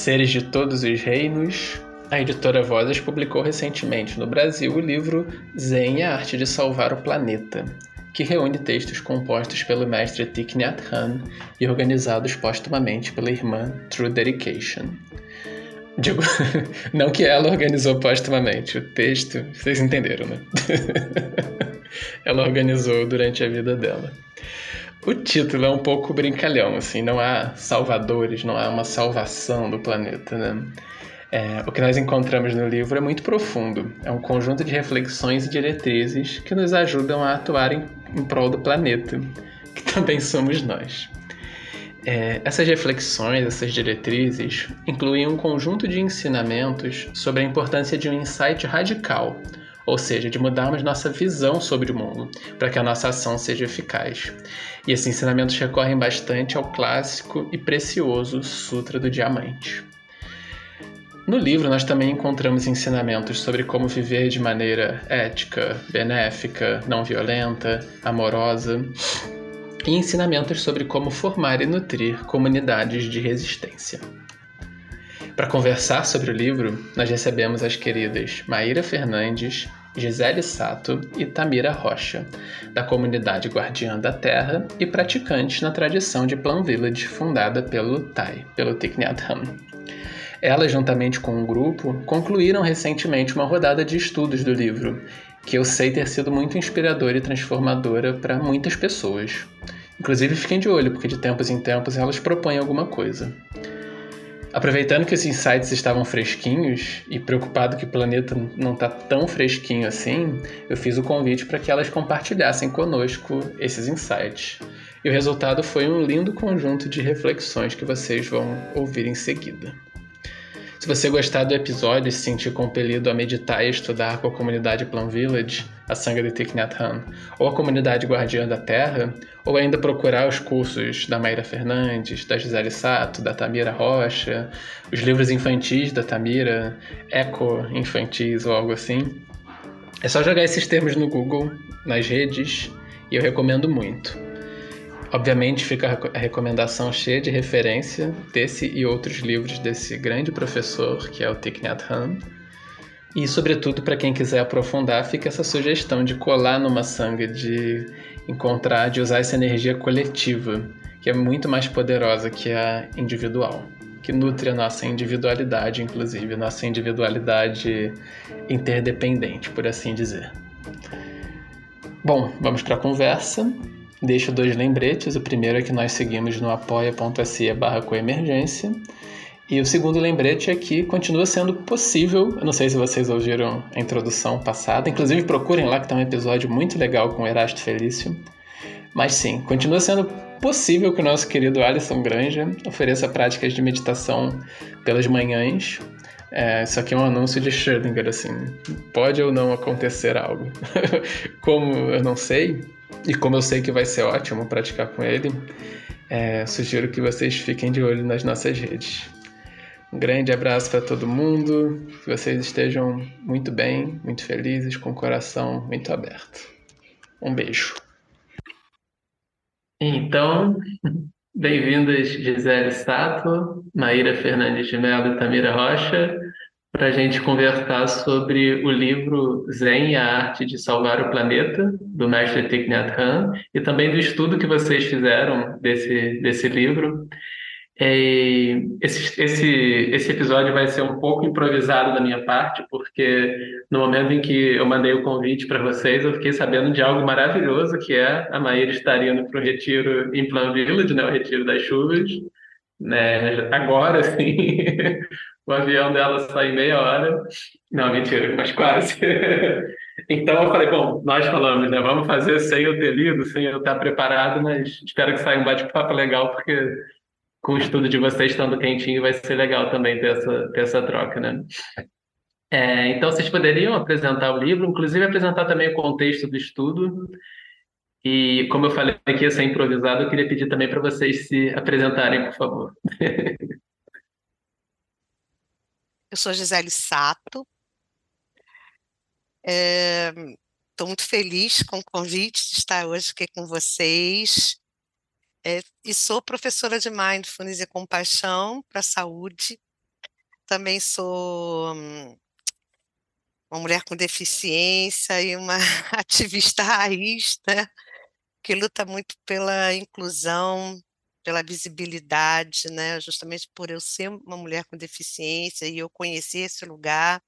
Seres de Todos os Reinos, a editora Vozes publicou recentemente no Brasil o livro Zen a Arte de Salvar o Planeta, que reúne textos compostos pelo mestre Thich Nhat Hanh e organizados postumamente pela irmã True Dedication. Digo, não que ela organizou postumamente, o texto, vocês entenderam, né? ela organizou durante a vida dela. O título é um pouco brincalhão, assim, não há salvadores, não há uma salvação do planeta, né? É, o que nós encontramos no livro é muito profundo. É um conjunto de reflexões e diretrizes que nos ajudam a atuar em, em prol do planeta, que também somos nós. É, essas reflexões, essas diretrizes, incluem um conjunto de ensinamentos sobre a importância de um insight radical, ou seja, de mudarmos nossa visão sobre o mundo para que a nossa ação seja eficaz. E esses ensinamentos recorrem bastante ao clássico e precioso Sutra do Diamante. No livro, nós também encontramos ensinamentos sobre como viver de maneira ética, benéfica, não violenta, amorosa, e ensinamentos sobre como formar e nutrir comunidades de resistência. Para conversar sobre o livro, nós recebemos as queridas Maíra Fernandes, Gisele Sato e Tamira Rocha, da comunidade Guardiã da Terra e praticantes na tradição de Plum Village fundada pelo Tai, pelo Thich. Elas, juntamente com um grupo, concluíram recentemente uma rodada de estudos do livro, que eu sei ter sido muito inspiradora e transformadora para muitas pessoas. Inclusive, fiquem de olho, porque de tempos em tempos elas propõem alguma coisa. Aproveitando que os insights estavam fresquinhos e preocupado que o planeta não está tão fresquinho assim, eu fiz o convite para que elas compartilhassem conosco esses insights. E o resultado foi um lindo conjunto de reflexões que vocês vão ouvir em seguida. Se você gostar do episódio e se sentir compelido a meditar e estudar com a comunidade Plum Village, a Sangha de Thich Nhat Hanh, ou a comunidade Guardiã da Terra, ou ainda procurar os cursos da Maíra Fernandes, da Gisele Sato, da Tamira Rocha, os livros infantis da Tamira, Eco Infantis ou algo assim, é só jogar esses termos no Google, nas redes, e eu recomendo muito. Obviamente fica a recomendação cheia de referência desse e outros livros desse grande professor que é o Thich Nhat Hanh. E, sobretudo, para quem quiser aprofundar, fica essa sugestão de colar numa sanga, de encontrar, de usar essa energia coletiva, que é muito mais poderosa que a individual, que nutre a nossa individualidade, inclusive, nossa individualidade interdependente, por assim dizer. Bom, vamos para a conversa. Deixo dois lembretes. O primeiro é que nós seguimos no apoia.se barra coemergência. E o segundo lembrete é que continua sendo possível, eu não sei se vocês ouviram a introdução passada, inclusive procurem lá que tem um episódio muito legal com o Erasto Felício. Mas sim, continua sendo possível que o nosso querido Alisson Granja ofereça práticas de meditação pelas manhãs. É, isso aqui é um anúncio de Schrödinger, assim, pode ou não acontecer algo. Como eu não sei, e como eu sei que vai ser ótimo praticar com ele, é, sugiro que vocês fiquem de olho nas nossas redes. Um grande abraço para todo mundo, que vocês estejam muito bem, muito felizes, com o coração muito aberto. Um beijo. Então, bem-vindas Gisele Sato, Maíra Fernandes de Mello e Tamira Rocha para a gente conversar sobre o livro Zen e a Arte de Salvar o Planeta, do mestre Thich Nhat Hanh, e também do estudo que vocês fizeram desse, desse livro. É, esse, esse, esse episódio vai ser um pouco improvisado da minha parte, porque no momento em que eu mandei o convite para vocês, eu fiquei sabendo de algo maravilhoso, que é a Maíra estar indo para o retiro em Plan Village, né, o Retiro das Chuvas, né, agora, sim, o avião dela sai em meia hora. Não, mentira, mas quase. então eu falei, bom, nós falamos, né? Vamos fazer sem eu ter lido, sem eu estar preparado, mas espero que saia um bate-papo legal, porque com o estudo de vocês estando quentinho vai ser legal também ter essa, ter essa troca, né? É, então, vocês poderiam apresentar o livro, inclusive apresentar também o contexto do estudo. E, como eu falei aqui, ia ser improvisado, eu queria pedir também para vocês se apresentarem, por favor. Eu sou Gisele Sato. Estou é, muito feliz com o convite de estar hoje aqui com vocês. É, e sou professora de Mindfulness e Compaixão para a Saúde também sou hum, uma mulher com deficiência e uma ativista raiz, né? que luta muito pela inclusão, pela visibilidade, né? Justamente por eu ser uma mulher com deficiência e eu conhecer esse lugar.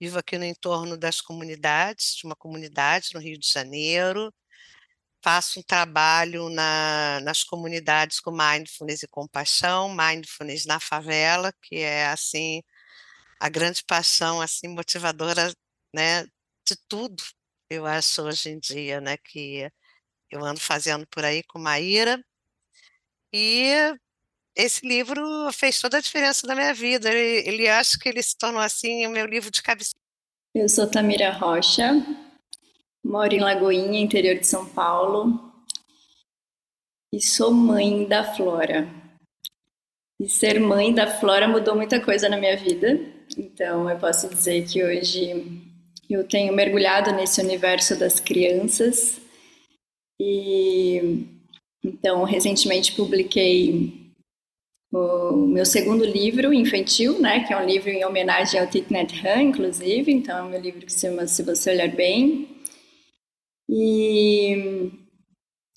Vivo aqui no entorno das comunidades, de uma comunidade no Rio de Janeiro. Faço um trabalho na, nas comunidades com mindfulness e compaixão, mindfulness na favela, que é assim a grande paixão assim motivadora, né, de tudo. Eu acho hoje em dia, né, que eu ando fazendo por aí com Maíra. E esse livro fez toda a diferença na minha vida. Ele, ele acho que ele se tornou assim o meu livro de cabeceira. Eu sou Tamira Rocha, moro em Lagoinha, interior de São Paulo, e sou mãe da Flora. E ser mãe da Flora mudou muita coisa na minha vida. Então, eu posso dizer que hoje eu tenho mergulhado nesse universo das crianças e então recentemente publiquei o meu segundo livro infantil, né, que é um livro em homenagem ao Thich Hanh, inclusive. Então é um meu livro que se chama Se Você Olhar Bem. E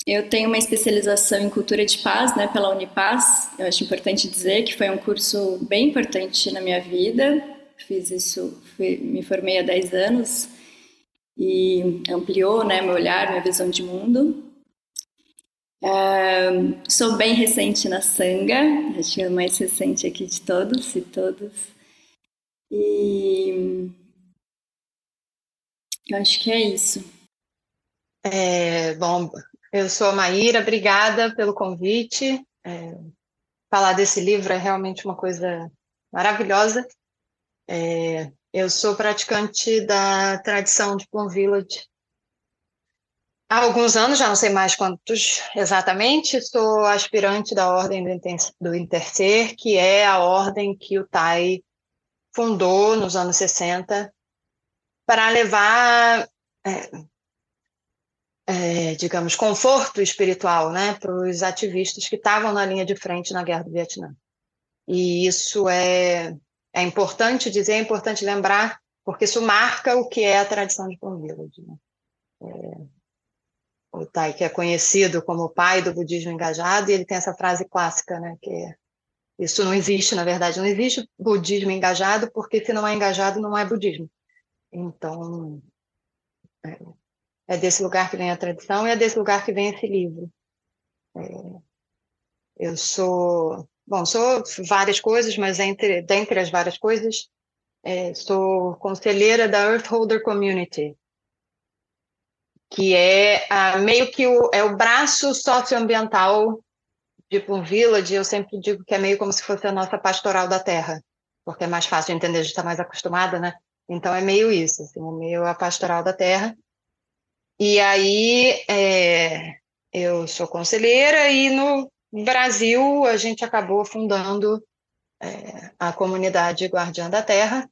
eu tenho uma especialização em cultura de paz, né, pela Unipaz. Eu acho importante dizer que foi um curso bem importante na minha vida. Fiz isso, fui, me formei há 10 anos e ampliou né, meu olhar, minha visão de mundo. Uh, sou bem recente na Sanga, acho que é a mais recente aqui de todos e todas. E eu acho que é isso. É, bom, eu sou a Maíra, obrigada pelo convite. É, falar desse livro é realmente uma coisa maravilhosa. É, eu sou praticante da tradição de Plum Village há alguns anos, já não sei mais quantos exatamente, sou aspirante da Ordem do Intercer, que é a ordem que o Tai fundou nos anos 60 para levar, é, é, digamos, conforto espiritual né, para os ativistas que estavam na linha de frente na Guerra do Vietnã. E isso é é importante dizer, é importante lembrar, porque isso marca o que é a tradição de Village. Né? É, o Tai, que é conhecido como o pai do budismo engajado, e ele tem essa frase clássica, né, que é, isso não existe, na verdade, não existe budismo engajado, porque se não é engajado, não é budismo. Então, é, é desse lugar que vem a tradição e é desse lugar que vem esse livro. É, eu sou Bom, sou várias coisas, mas entre, dentre as várias coisas, sou conselheira da Earthholder Community, que é a, meio que o, é o braço socioambiental de Plum Village. Eu sempre digo que é meio como se fosse a nossa pastoral da terra, porque é mais fácil de entender, a gente está mais acostumada, né? Então é meio isso, assim, é meio a pastoral da terra. E aí é, eu sou conselheira e no no Brasil, a gente acabou fundando é, a comunidade Guardiã da Terra,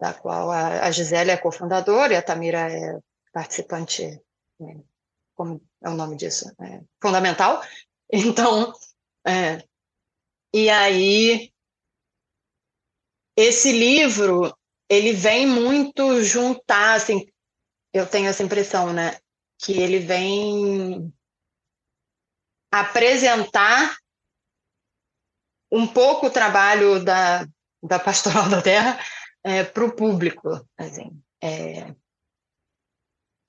da qual a, a Gisele é cofundadora e a Tamira é participante, né, como é o nome disso, é, fundamental. Então, é, e aí, esse livro, ele vem muito juntar, assim, eu tenho essa impressão, né, que ele vem apresentar um pouco o trabalho da, da Pastoral da Terra é, para o público. Assim, é,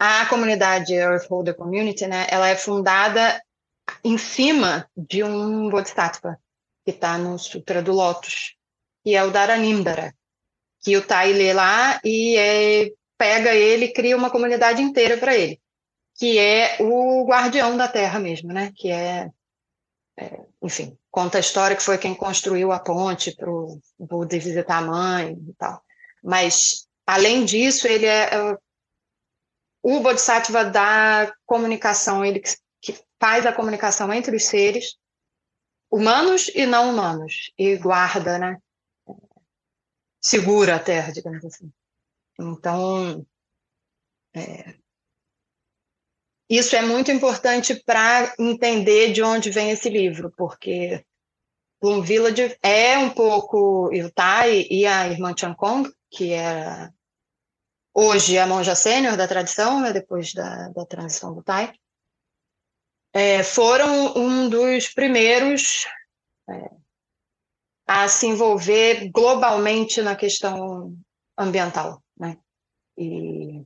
a comunidade Earthholder Community, né, ela é fundada em cima de um Bodhisattva que está no Sutra do Lótus, que é o Dharanimdara, que o Tai lê lá e é, pega ele e cria uma comunidade inteira para ele que é o guardião da terra mesmo, né? Que é, é, enfim, conta a história que foi quem construiu a ponte para o Buda visitar a mãe e tal. Mas, além disso, ele é, é o Bodhisattva da comunicação, ele que faz a comunicação entre os seres humanos e não humanos, e guarda, né? Segura a Terra, digamos assim. Então, é, isso é muito importante para entender de onde vem esse livro, porque Plum Village é um pouco o Tai e a irmã Chan Kong, que era hoje a monja sênior da tradição, né, depois da, da transição do Tai, é, foram um dos primeiros é, a se envolver globalmente na questão ambiental. Né? E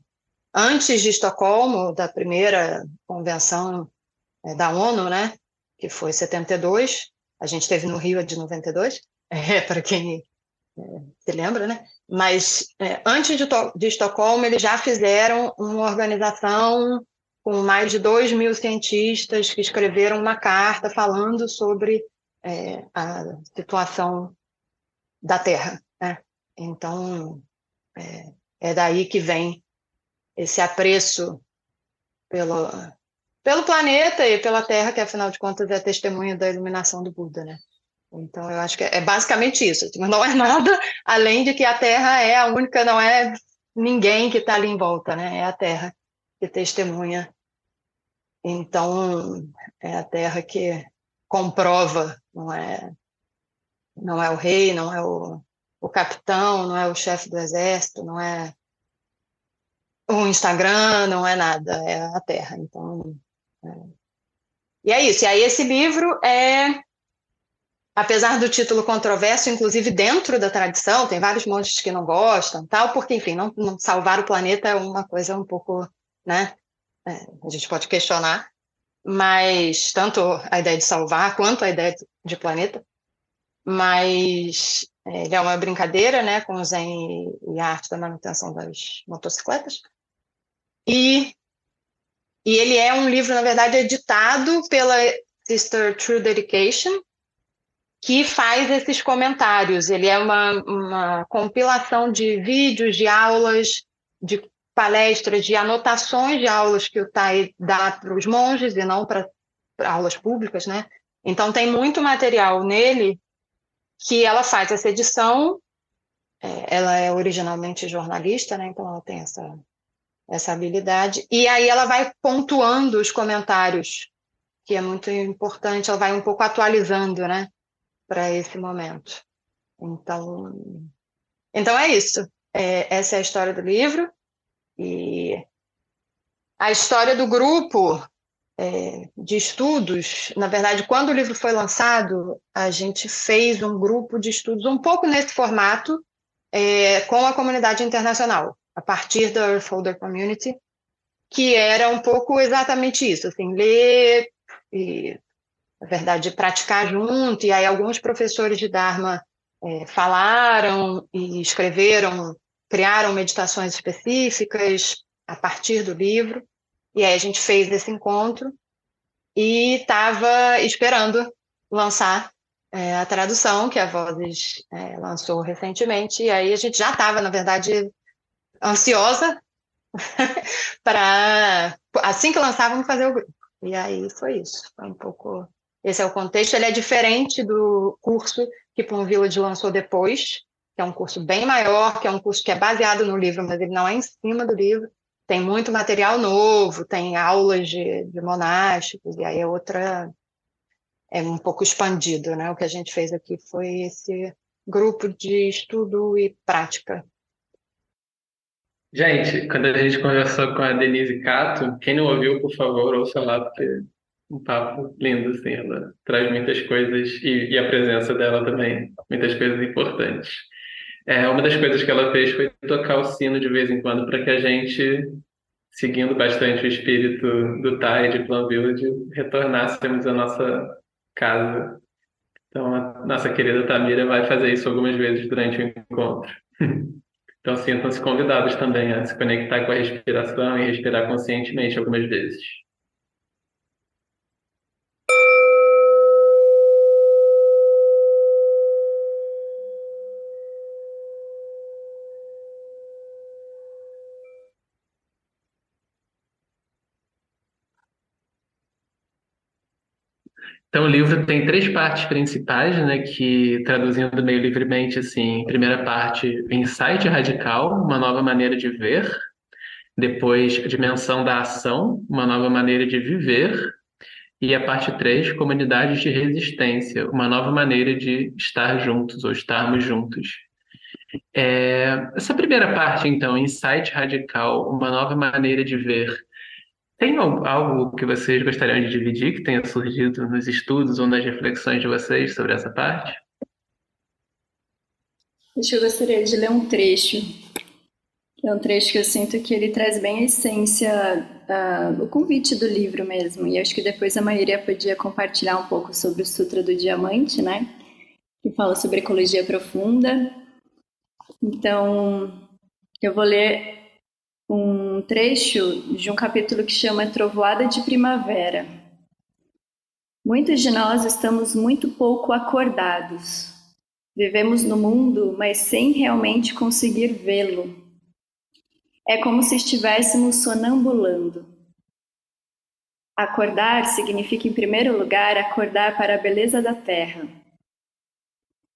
antes de Estocolmo, da primeira convenção é, da ONU, né, que foi 72, a gente teve no Rio de 92, é, para quem é, se lembra, né? Mas é, antes de, de Estocolmo, eles já fizeram uma organização com mais de 2 mil cientistas que escreveram uma carta falando sobre é, a situação da Terra. Né? Então, é, é, daí que vem esse apreço pelo, pelo planeta e pela Terra, que afinal de contas é testemunha da iluminação do Buda. Né? Então, eu acho que é, é basicamente isso. Não é nada além de que a Terra é a única, não é ninguém que está ali em volta, né? é a Terra que testemunha então, é a terra que comprova, não é, não é o rei, não é o, o capitão, não é o chefe do exército, não é o Instagram, não é nada, é a terra. Então, é. e é isso. E aí esse livro é, apesar do título controverso, inclusive dentro da tradição, tem vários monges que não gostam, tal, porque enfim, não, não salvar o planeta é uma coisa um pouco, né? É, a gente pode questionar, mas tanto a ideia de salvar quanto a ideia de planeta, mas é, ele é uma brincadeira, né, com o Zen e a arte da manutenção das motocicletas. E, e ele é um livro, na verdade, editado pela Sister True Dedication, que faz esses comentários. Ele é uma, uma compilação de vídeos, de aulas, de palestras de anotações de aulas que o TAI dá para os monges e não para aulas públicas, né? Então tem muito material nele que ela faz essa edição. É, ela é originalmente jornalista, né? Então ela tem essa essa habilidade e aí ela vai pontuando os comentários, que é muito importante. Ela vai um pouco atualizando, né? Para esse momento. Então, então é isso. É, essa é a história do livro. E a história do grupo é, de estudos, na verdade, quando o livro foi lançado, a gente fez um grupo de estudos um pouco nesse formato é, com a comunidade internacional, a partir da Earthholder Community, que era um pouco exatamente isso, assim, ler e, na verdade, praticar junto, e aí alguns professores de Dharma é, falaram e escreveram criaram meditações específicas a partir do livro, e aí a gente fez esse encontro e estava esperando lançar é, a tradução que a Vozes é, lançou recentemente, e aí a gente já estava, na verdade, ansiosa para, assim que lançávamos, fazer o grupo. E aí foi isso, foi um pouco... Esse é o contexto, ele é diferente do curso que Plum Village lançou depois, que é um curso bem maior, que é um curso que é baseado no livro, mas ele não é em cima do livro. Tem muito material novo, tem aulas de, de monásticos, e aí é outra. É um pouco expandido, né? O que a gente fez aqui foi esse grupo de estudo e prática. Gente, quando a gente conversou com a Denise Cato, quem não ouviu, por favor, ouça lá, porque um papo lindo, assim, ela traz muitas coisas, e, e a presença dela também, muitas coisas importantes. É, uma das coisas que ela fez foi tocar o sino de vez em quando para que a gente, seguindo bastante o espírito do Tai de Plan Village, retornássemos à nossa casa. Então, a nossa querida Tamira vai fazer isso algumas vezes durante o encontro. Então, sintam-se convidados também a se conectar com a respiração e respirar conscientemente algumas vezes. Então, o livro tem três partes principais, né, que, traduzindo meio livremente, assim, primeira parte, insight radical, uma nova maneira de ver, depois, dimensão da ação, uma nova maneira de viver, E a parte 3, comunidades de resistência, uma nova maneira de estar juntos ou estarmos juntos. É, essa primeira parte, então, insight radical, uma nova maneira de ver. Tem algo que vocês gostariam de dividir que tenha surgido nos estudos ou nas reflexões de vocês sobre essa parte? Eu gostaria de ler um trecho. É um trecho que eu sinto que ele traz bem a essência, uh, o convite do livro mesmo. E acho que depois a maioria podia compartilhar um pouco sobre o Sutra do Diamante, né? Que fala sobre ecologia profunda. Então, eu vou ler um trecho de um capítulo que chama Trovoada de Primavera. Muitos de nós estamos muito pouco acordados Vivemos no mundo, mas sem realmente conseguir vê-lo. É como se estivéssemos sonambulando. Acordar significa, em primeiro lugar, acordar para a beleza da terra.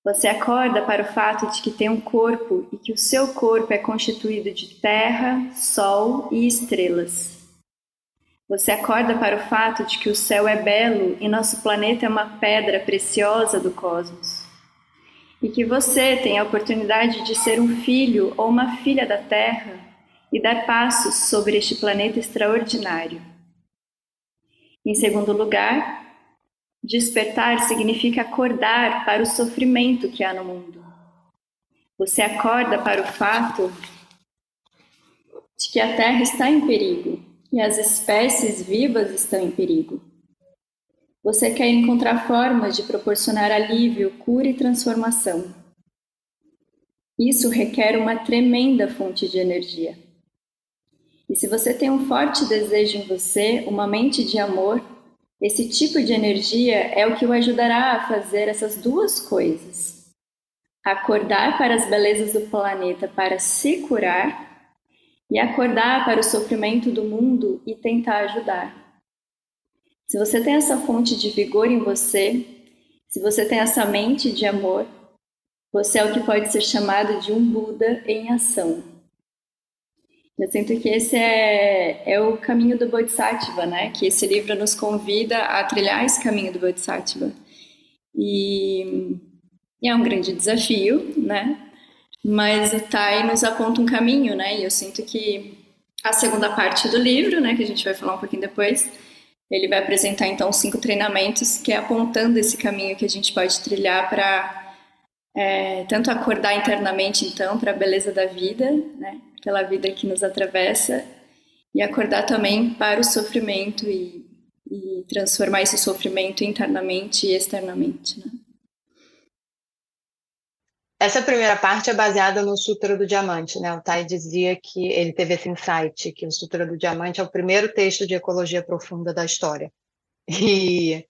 Você acorda para o fato de que tem um corpo e que o seu corpo é constituído de terra, sol e estrelas. Você acorda para o fato de que o céu é belo e nosso planeta é uma pedra preciosa do cosmos e que você tenha a oportunidade de ser um filho ou uma filha da Terra e dar passos sobre este planeta extraordinário. Em segundo lugar, despertar significa acordar para o sofrimento que há no mundo. Você acorda para o fato de que a Terra está em perigo e as espécies vivas estão em perigo. Você quer encontrar formas de proporcionar alívio, cura e transformação. Isso requer uma tremenda fonte de energia. E se você tem um forte desejo em você, uma mente de amor, esse tipo de energia é o que o ajudará a fazer essas duas coisas: acordar para as belezas do planeta para se curar e acordar para o sofrimento do mundo e tentar ajudar. Se você tem essa fonte de vigor em você, se você tem essa mente de amor, você é o que pode ser chamado de um Buda em ação. Eu sinto que esse é, é o caminho do Bodhisattva, né? Que esse livro nos convida a trilhar esse caminho do Bodhisattva. E, e é um grande desafio, né? Mas o Tai nos aponta um caminho, né? E eu sinto que a segunda parte do livro, né, que a gente vai falar um pouquinho depois, ele vai apresentar então cinco treinamentos que é apontando esse caminho que a gente pode trilhar para é, tanto acordar internamente então para a beleza da vida, né, pela vida que nos atravessa, e acordar também para o sofrimento e, e transformar esse sofrimento internamente e externamente. Né? Essa primeira parte é baseada no Sutra do Diamante, né? O Tai dizia que ele teve esse insight, que o Sutra do Diamante é o primeiro texto de ecologia profunda da história. E,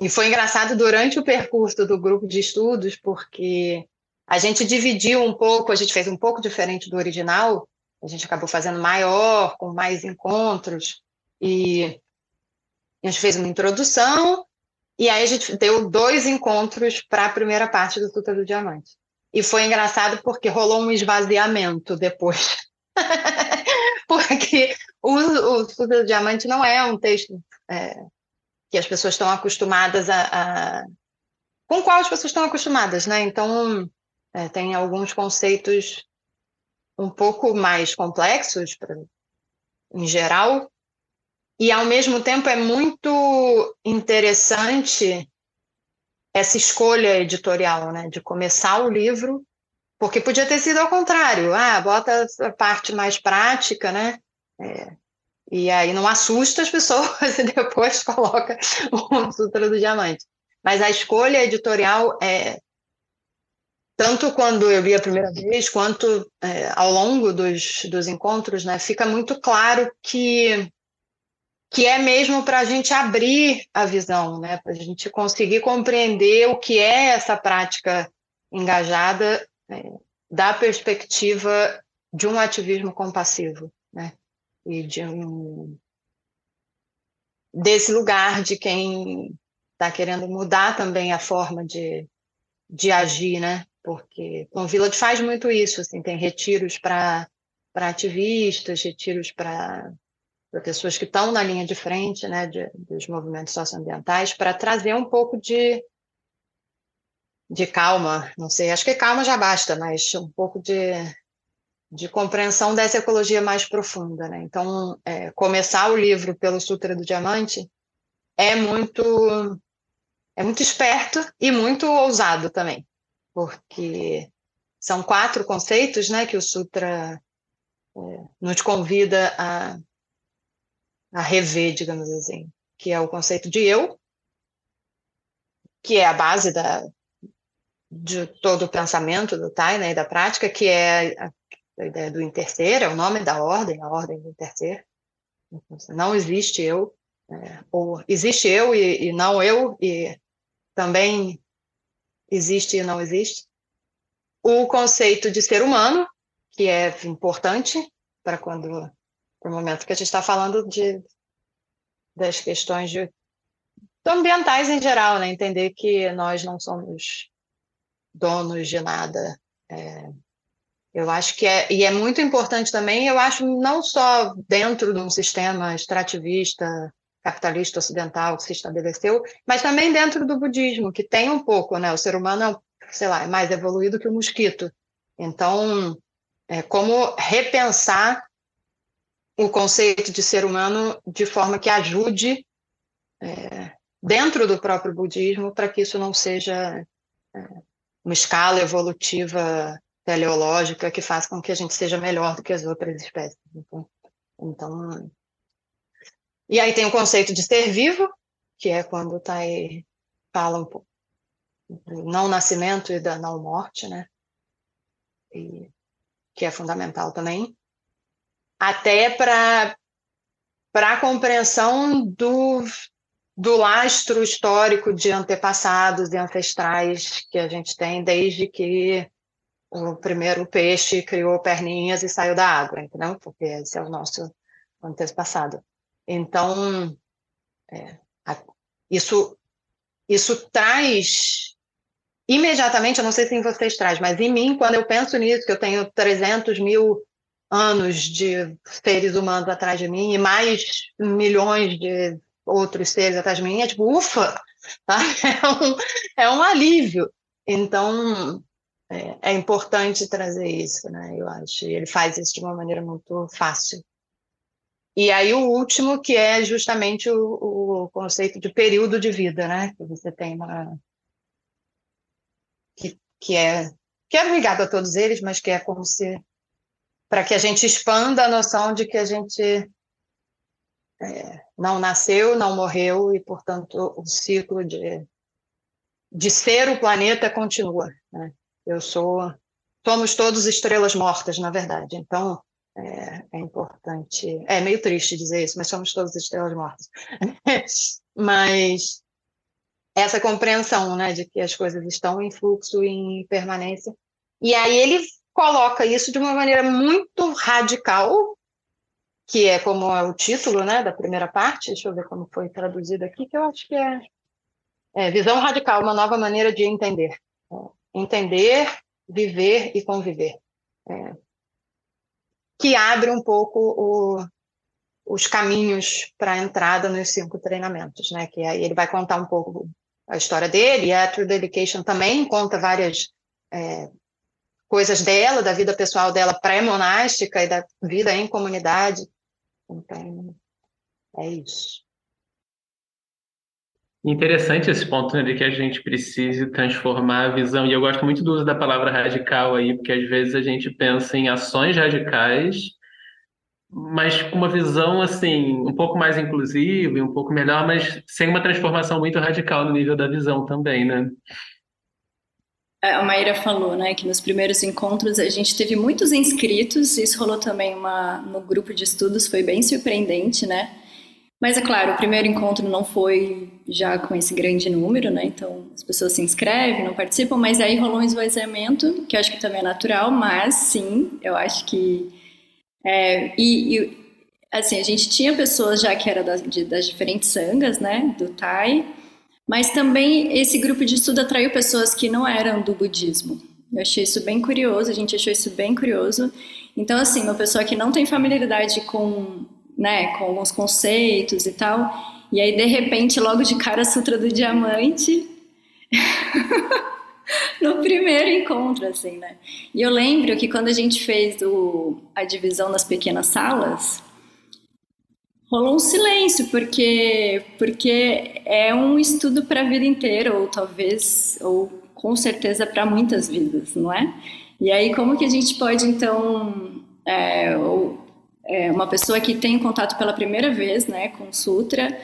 e foi engraçado durante o percurso do grupo de estudos, porque a gente dividiu um pouco, a gente fez um pouco diferente do original, a gente acabou fazendo maior, com mais encontros, e a gente fez uma introdução, e aí a gente deu dois encontros para a primeira parte do Sutra do Diamante. E foi engraçado porque rolou um esvaziamento depois. porque o, o Sutra do Diamante não é um texto é, que as pessoas estão acostumadas a, a, com o qual as pessoas estão acostumadas, né? Então, é, tem alguns conceitos um pouco mais complexos, pra, em geral, e, ao mesmo tempo, é muito interessante essa escolha editorial, né? De começar o livro, porque podia ter sido ao contrário. Ah, bota a parte mais prática, né? É, e aí não assusta as pessoas e depois coloca o Sutra do Diamante. Mas a escolha editorial é tanto quando eu li a primeira vez quanto é, ao longo dos, dos encontros, né, fica muito claro que que é mesmo para a gente abrir a visão, né? para a gente conseguir compreender o que é essa prática engajada é, da perspectiva de um ativismo compassivo, né? e de um desse lugar de quem está querendo mudar também a forma de, de agir, né? Porque o Village faz muito isso, assim, tem retiros para ativistas, retiros para pessoas que estão na linha de frente né, de, dos movimentos socioambientais, para trazer um pouco de, de calma, não sei, acho que calma já basta, mas um pouco de, de compreensão dessa ecologia mais profunda. Né? Então, é, começar o livro pelo Sutra do Diamante é muito é muito esperto e muito ousado também, porque são quatro conceitos né, que o Sutra é, nos convida a, a rever, digamos assim, que é o conceito de eu, que é a base da, de todo o pensamento do Tai né, e da prática, que é a, a ideia do interser, é o nome da ordem, a ordem do interser. Não existe eu, é, ou existe eu e, e, não eu, e também existe e não existe. O conceito de ser humano, que é importante para quando para o momento que a gente está falando de das questões de ambientais em geral, né? Entender que nós não somos donos de nada. É, eu acho que é, e é muito importante também, eu acho, não só dentro de um sistema extrativista, capitalista ocidental que se estabeleceu, mas também dentro do budismo, que tem um pouco, né? O ser humano, sei lá, é mais evoluído que o mosquito. Então, é como repensar o conceito de ser humano de forma que ajude é, dentro do próprio budismo para que isso não seja é, uma escala evolutiva teleológica que faça com que a gente seja melhor do que as outras espécies. Então, então e aí tem o conceito de ser vivo, que é quando está aí, fala um pouco do não nascimento e da não morte, né? E, que é fundamental também, até para para a compreensão do, do lastro histórico de antepassados e ancestrais que a gente tem desde que o primeiro peixe criou perninhas e saiu da água, entendeu? Porque esse é o nosso antepassado. Então, é, isso, isso traz imediatamente, eu não sei se em vocês traz, mas em mim, quando eu penso nisso, que eu tenho 300 mil anos de seres humanos atrás de mim e mais milhões de outros seres atrás de mim, é tipo, ufa, tá? é, um, é um alívio. Então, é, é, importante trazer isso, né? Eu acho. Ele faz isso de uma maneira muito fácil. E aí o último, que é justamente o, o conceito de período de vida, né? Que você tem uma... Que, que, é, que é ligado a todos eles, mas que é como se... Para que a gente expanda a noção de que a gente é, não nasceu, não morreu, e, portanto, o ciclo de, de ser o planeta continua. Né? Eu sou... Somos todos estrelas mortas, na verdade. Então, é, é, importante. É meio triste dizer isso, mas somos todos estrelas mortas. mas essa compreensão, né, de que as coisas estão em fluxo, em permanência. E aí ele coloca isso de uma maneira muito radical, que é como é o título, né, da primeira parte. Deixa eu ver como foi traduzido aqui, que eu acho que é, é visão radical, uma nova maneira de entender, é, entender, viver e conviver. É, que abre um pouco o, os caminhos para a entrada nos cinco treinamentos, né? Que aí ele vai contar um pouco a história dele, e a True Dedication também conta várias é, coisas dela, da vida pessoal dela pré-monástica e da vida em comunidade. Então, é isso. Interessante esse ponto né, de que a gente precise transformar a visão. E eu gosto muito do uso da palavra radical aí, porque às vezes a gente pensa em ações radicais, mas com uma visão assim um pouco mais inclusiva e um pouco melhor, mas sem uma transformação muito radical no nível da visão também, né? É, a Maíra falou, né, que nos primeiros encontros a gente teve muitos inscritos, isso rolou também uma, no grupo de estudos, foi bem surpreendente, né? Mas é claro, o primeiro encontro não foi já com esse grande número, né? Então as pessoas se inscrevem, não participam, mas aí rolou um esvaziamento, que eu acho que também é natural, mas sim, eu acho que. É, e, e, assim, a gente tinha pessoas já que eram das, de, das diferentes sangas, né? Do Thai, mas também esse grupo de estudo atraiu pessoas que não eram do budismo. Eu achei isso bem curioso, a gente achou isso bem curioso. Então, assim, uma pessoa que não tem familiaridade com né, com alguns conceitos e tal. E aí, de repente, logo de cara, Sutra do Diamante. no primeiro encontro, assim, né? E eu lembro que quando a gente fez o, a divisão nas pequenas salas, rolou um silêncio, porque, porque é um estudo para a vida inteira, ou talvez, ou com certeza para muitas vidas, não é? E aí, como que a gente pode, então, é, ou, é, uma pessoa que tem contato pela primeira vez, né, com Sutra,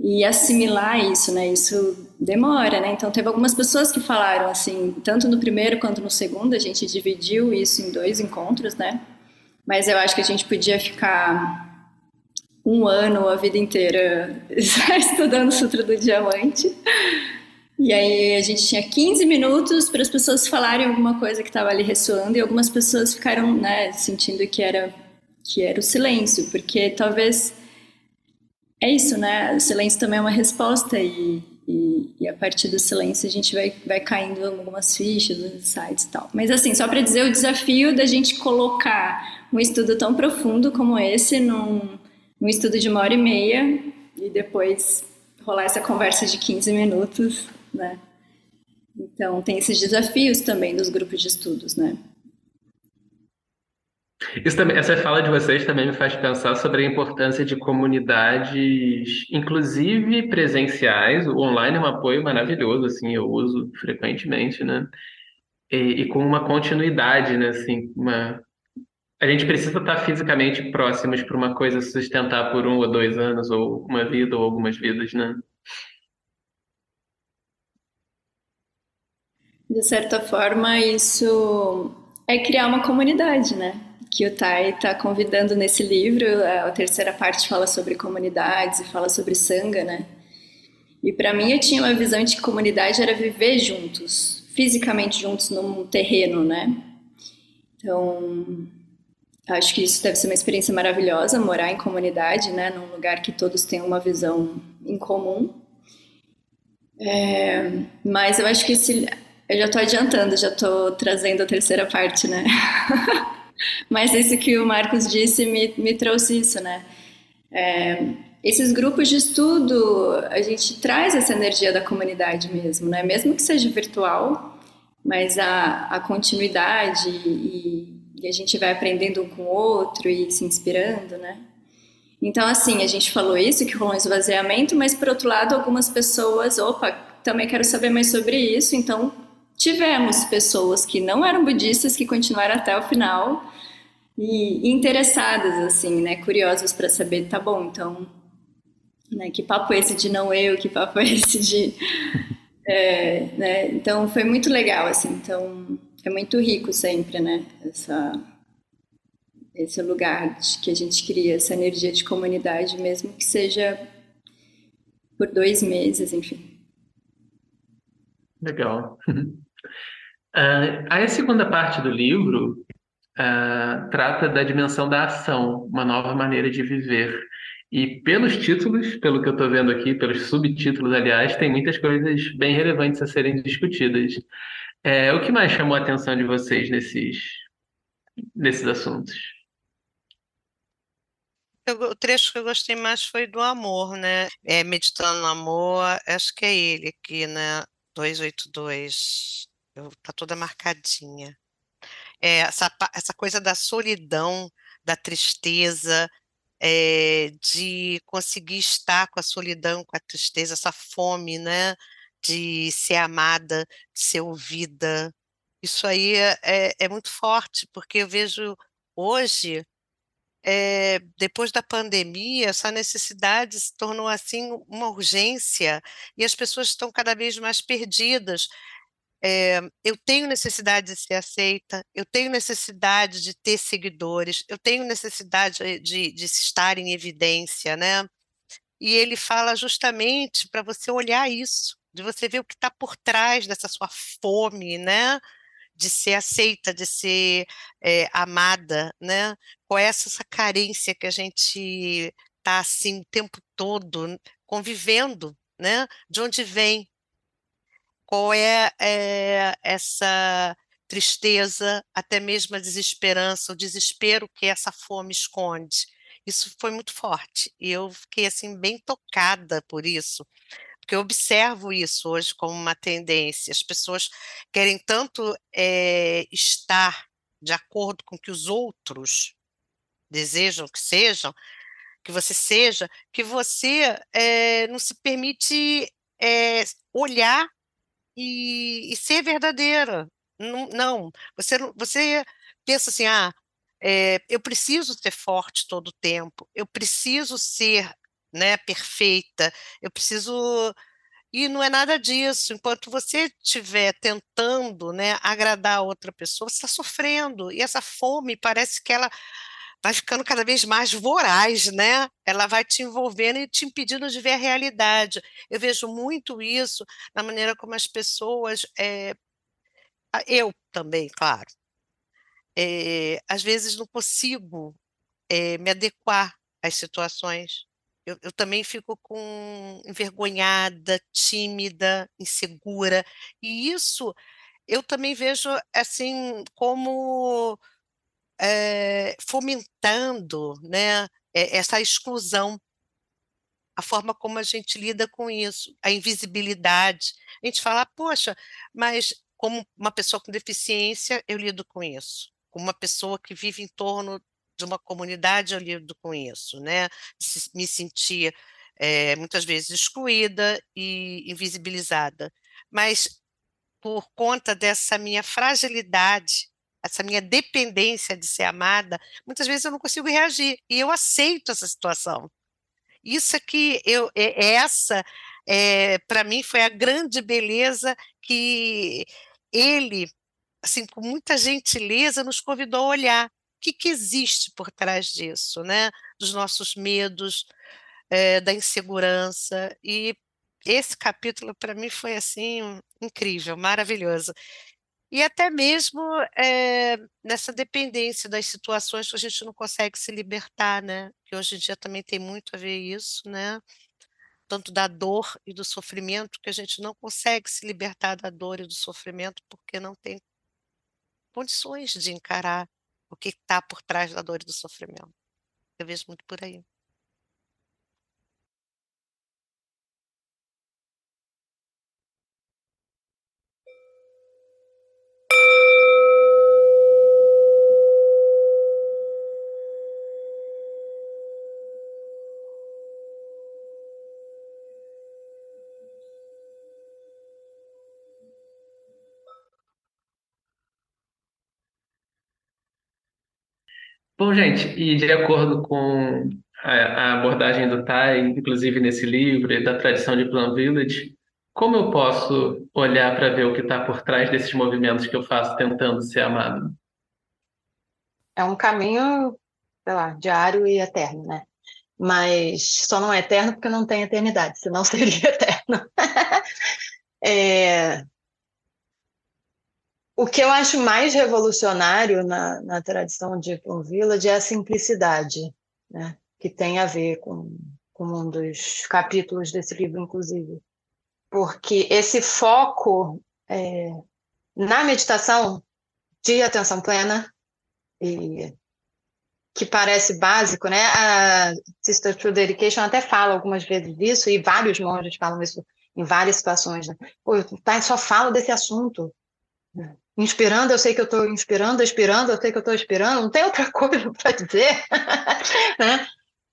e assimilar isso, né? Isso demora, né? Então teve algumas pessoas que falaram assim, tanto no primeiro quanto no segundo, a gente dividiu isso em dois encontros, né? Mas eu acho que a gente podia ficar um ano, a vida inteira, estudando o Sutra do Diamante. E aí a gente tinha 15 minutos para as pessoas falarem alguma coisa que estava ali ressoando e algumas pessoas ficaram, né, sentindo que era que era o silêncio, porque talvez é isso, né? O silêncio também é uma resposta e, e, e, a partir do silêncio a gente vai, vai caindo algumas fichas, insights e tal. Mas assim, só para dizer o desafio da gente colocar um estudo tão profundo como esse num, num estudo de uma hora e meia e depois rolar essa conversa de 15 minutos, né? Então, tem esses desafios também dos grupos de estudos, né? Isso também, essa fala de vocês também me faz pensar sobre a importância de comunidades, inclusive presenciais. O online é um apoio maravilhoso, assim, eu uso frequentemente, né? E, e com uma continuidade, né? Assim, uma, a gente precisa estar fisicamente próximos para uma coisa sustentar por um ou dois anos, ou uma vida, ou algumas vidas, né? De certa forma, isso é criar uma comunidade, né? Que o Tai está convidando nesse livro. A terceira parte fala sobre comunidades e fala sobre sanga, né? E para mim, eu tinha uma visão de que comunidade era viver juntos, fisicamente juntos num terreno, né? Então, Acho que isso deve ser uma experiência maravilhosa, morar em comunidade, né, num lugar que todos têm uma visão em comum. É, mas eu acho que esse, eu já estou adiantando, já estou trazendo a terceira parte, né? mas isso que o Marcos disse me, me trouxe isso, né? É, esses grupos de estudo, a gente traz essa energia da comunidade mesmo, né? Mesmo que seja virtual, mas a, a continuidade e e a gente vai aprendendo um com o outro e se inspirando, né? Então, assim, a gente falou isso, que rolou um esvaziamento, mas por outro lado, algumas pessoas, opa, também quero saber mais sobre isso, então tivemos pessoas que não eram budistas que continuaram até o final e, interessadas, assim, né, curiosas para saber, tá bom, então, né, que papo é esse de não eu, que papo é esse de... É, né, então, foi muito legal, assim, então é muito rico sempre, né? Essa, esse lugar que a gente cria, essa energia de comunidade, mesmo que seja por dois meses, enfim. Legal. Uh, a segunda parte do livro uh, trata da dimensão da ação, uma nova maneira de viver. E pelos títulos, pelo que eu estou vendo aqui, pelos subtítulos, aliás, tem muitas coisas bem relevantes a serem discutidas. É, o que mais chamou a atenção de vocês nesses, nesses assuntos? O trecho que eu gostei mais foi do amor, né? É, meditando no amor, acho que é ele aqui, né? 282. Eu, tá toda marcadinha. É, essa, essa coisa da solidão, da tristeza, é, de conseguir estar com a solidão, com a tristeza, essa fome, né? de ser amada, de ser ouvida. Isso aí é, é, é muito forte, porque eu vejo hoje, é, depois da pandemia, essa necessidade se tornou assim uma urgência e as pessoas estão cada vez mais perdidas. É, eu tenho necessidade de ser aceita, eu tenho necessidade de ter seguidores, eu tenho necessidade de, de estar em evidência, né? E ele fala justamente para você olhar isso de você ver o que está por trás dessa sua fome, né? De ser aceita, de ser é, amada, né? Qual é essa, essa carência que a gente está assim o tempo todo convivendo, né? De onde vem? Qual é, é essa tristeza, até mesmo a desesperança, o desespero que essa fome esconde? isso foi muito forte. E eu fiquei assim bem tocada por isso, porque eu observo isso hoje como uma tendência. As pessoas querem tanto é, estar de acordo com o que os outros desejam que sejam, que você seja, que você é, não se permite é, olhar e, e, ser verdadeira. Não, não, você, você pensa assim, ah, é, eu preciso ser forte todo o tempo, eu preciso ser né, perfeita, eu preciso. E não é nada disso. Enquanto você estiver tentando né, agradar a outra pessoa, você está sofrendo. E essa fome parece que ela vai ficando cada vez mais voraz, né? Ela vai te envolvendo e te impedindo de ver a realidade. Eu vejo muito isso na maneira como as pessoas. É... Eu também, claro é, às vezes não consigo é, me adequar às situações. Eu, eu, também fico com envergonhada, tímida, insegura, e isso eu também vejo assim como é, fomentando, né, essa exclusão, a forma como a gente lida com isso, a invisibilidade. A gente fala, poxa, mas como uma pessoa com deficiência, eu lido com isso uma pessoa que vive em torno de uma comunidade, eu lido com isso, né? Me sentir é, muitas vezes excluída e invisibilizada. Mas por conta dessa minha fragilidade, essa minha dependência de ser amada, muitas vezes eu não consigo reagir e eu aceito essa situação. Isso aqui, eu, é, essa, é, para mim, foi a grande beleza que ele assim, com muita gentileza, nos convidou a olhar o que, que existe por trás disso, né? Dos nossos medos, é, da insegurança. E esse capítulo, para mim, foi assim incrível, maravilhoso. E até mesmo é, nessa dependência das situações que a gente não consegue se libertar, né? Que hoje em dia também tem muito a ver isso, né? Tanto da dor e do sofrimento, que a gente não consegue se libertar da dor e do sofrimento porque não tem condições de encarar o que está por trás da dor e do sofrimento. Eu vejo muito por aí. Bom, gente, e de acordo com a, abordagem do Tai, inclusive nesse livro, e da tradição de Plum Village, como eu posso olhar para ver o que está por trás desses movimentos que eu faço tentando ser amado? É um caminho, sei lá, diário e eterno, né? Mas só não é eterno porque não tem eternidade, senão seria eterno. é, o que eu acho mais revolucionário na, na tradição de Plum Village é a simplicidade, né? que tem a ver com, com um dos capítulos desse livro, inclusive. Porque esse foco é, na meditação de atenção plena, e, que parece básico, né? A Sister True Dedication até fala algumas vezes disso, e vários monges falam isso em várias situações. Né? Pô, tá, só fala desse assunto. Inspirando, eu sei que eu estou inspirando, expirando, eu sei que eu estou expirando, não tem outra coisa para dizer. né?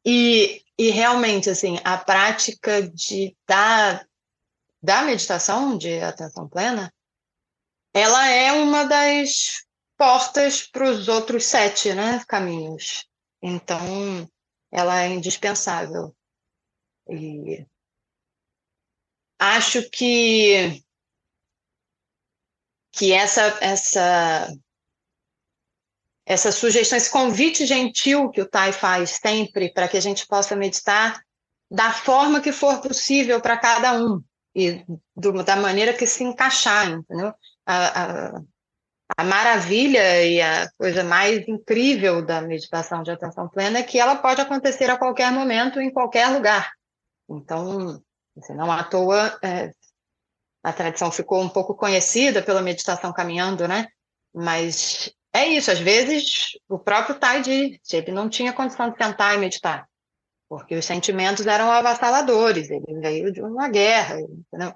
e, e realmente, assim, a prática de, da, da meditação de atenção plena, ela é uma das portas para os outros sete né, caminhos. Então, ela é indispensável. E acho que que essa essa essa sugestão, esse convite gentil que o Tai faz sempre para que a gente possa meditar da forma que for possível para cada um e do, da maneira que se encaixar, entendeu? A, a, a, maravilha e a coisa mais incrível da meditação de atenção plena é que ela pode acontecer a qualquer momento, em qualquer lugar. Então, assim, não à toa, é, a tradição ficou um pouco conhecida pela meditação caminhando, né? Mas é isso, às vezes o próprio Tai diz, ele não tinha condição de sentar e meditar, porque os sentimentos eram avassaladores, ele veio de uma guerra, entendeu?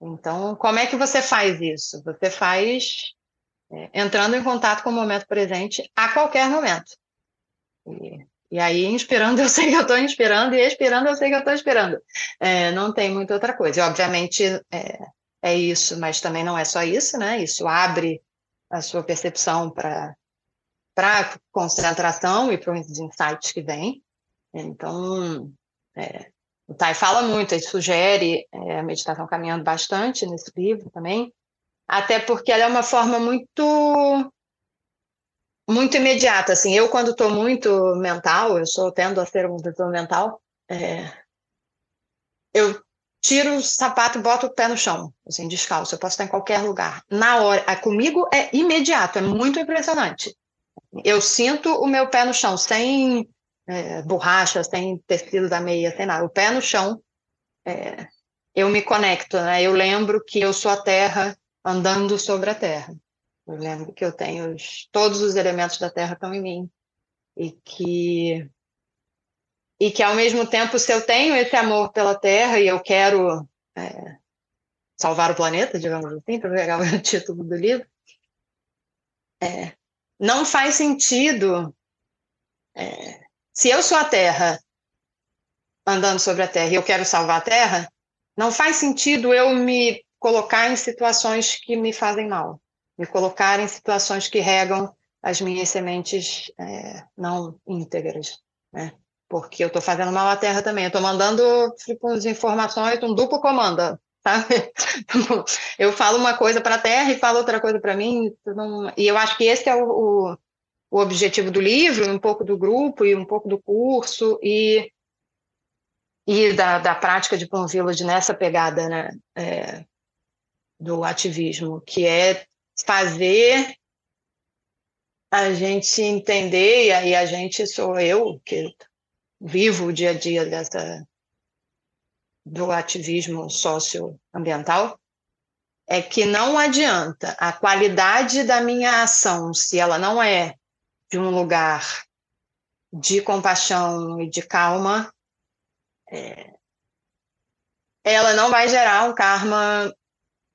Então, como é que você faz isso? Você faz é, entrando em contato com o momento presente a qualquer momento. E, e aí, inspirando, eu sei que eu estou inspirando, e expirando, eu sei que eu estou expirando. É, não tem muita outra coisa. E, obviamente, é, é isso, mas também não é só isso, né? Isso abre a sua percepção para para concentração e para os insights que vêm. Então, é, o Tai fala muito, ele sugere é, a meditação caminhando bastante nesse livro também, até porque ela é uma forma muito muito imediata, assim, eu quando estou muito mental, eu sou tendo a ser um visor mental, é, eu tiro o sapato boto o pé no chão, assim, descalço, eu posso estar em qualquer lugar. Na hora, comigo é imediato, é muito impressionante. Eu sinto o meu pé no chão, sem é, borracha, sem tecido da meia, sem nada. O pé no chão, é, eu me conecto, né? Eu lembro que eu sou a terra andando sobre a terra. Eu lembro que eu tenho os, todos os elementos da terra estão em mim e que e que ao mesmo tempo, se eu tenho esse amor pela terra e eu quero é, salvar o planeta, digamos assim, para pegar o título do livro, é, não faz sentido é, se eu sou a Terra andando sobre a Terra e eu quero salvar a Terra, não faz sentido eu me colocar em situações que me fazem mal, me colocar em situações que regam as minhas sementes é, não íntegras, né? Porque eu estou fazendo mal à Terra também. Estou mandando tipo, informações, um duplo comando, sabe? eu falo uma coisa para a Terra e falo outra coisa para mim. E eu acho que esse é o, o, o objetivo do livro, um pouco do grupo e um pouco do curso e e da, da prática de Plum Village nessa pegada né, é, do ativismo, que é fazer a gente entender, e aí a gente sou eu, que vivo o dia a dia dessa, do ativismo socioambiental, é que não adianta a qualidade da minha ação, se ela não é de um lugar de compaixão e de calma, é, ela não vai gerar um karma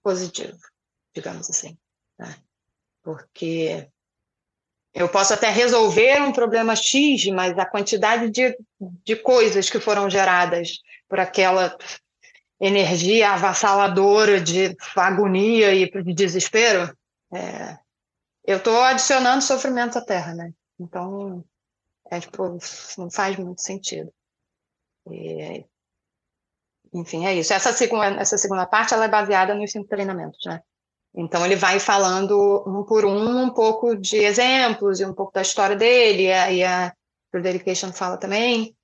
positivo, digamos assim. Né? Porque eu posso até resolver um problema X, mas a quantidade de, de coisas que foram geradas por aquela energia avassaladora de agonia e de desespero, é, eu estou adicionando sofrimento à Terra, né? Então, é, tipo, não faz muito sentido. E, enfim, é isso. Essa segunda, essa segunda parte ela é baseada nos cinco treinamentos, né? Então ele vai falando um por um um pouco de exemplos e um pouco da história dele, e a, e a Dedication fala também.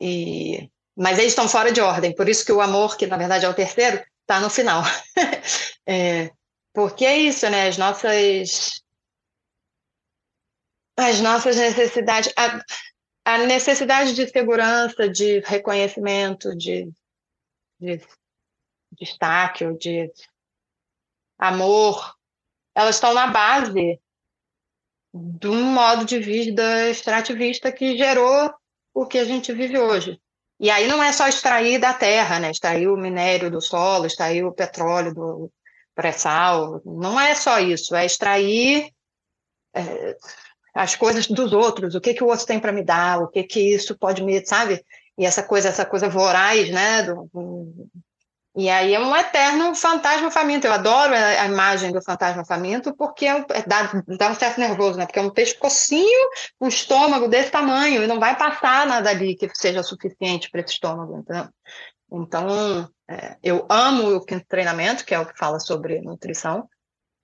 E, mas eles estão fora de ordem, por isso que o amor, que na verdade é o terceiro, está no final. é, porque é isso, né? As nossas as nossas necessidades, a, a necessidade de segurança, de reconhecimento, de, de destaque, ou de amor, elas estão na base de um modo de vida extrativista que gerou o que a gente vive hoje. E aí não é só extrair da terra, né? extrair o minério do solo, extrair o petróleo do pré-sal, não é só isso, é extrair é, as coisas dos outros, o que que o outro tem para me dar, o que que isso pode me, sabe? E essa coisa, essa coisa voraz, né? Do, e aí é um eterno fantasma faminto. Eu adoro a, imagem do fantasma faminto porque é, é, dá, dá um certo nervoso, né? Porque é um pescocinho, um estômago desse tamanho e não vai passar nada ali que seja suficiente para esse estômago, entendeu? Então, é, eu amo o quinto treinamento, que é o que fala sobre nutrição.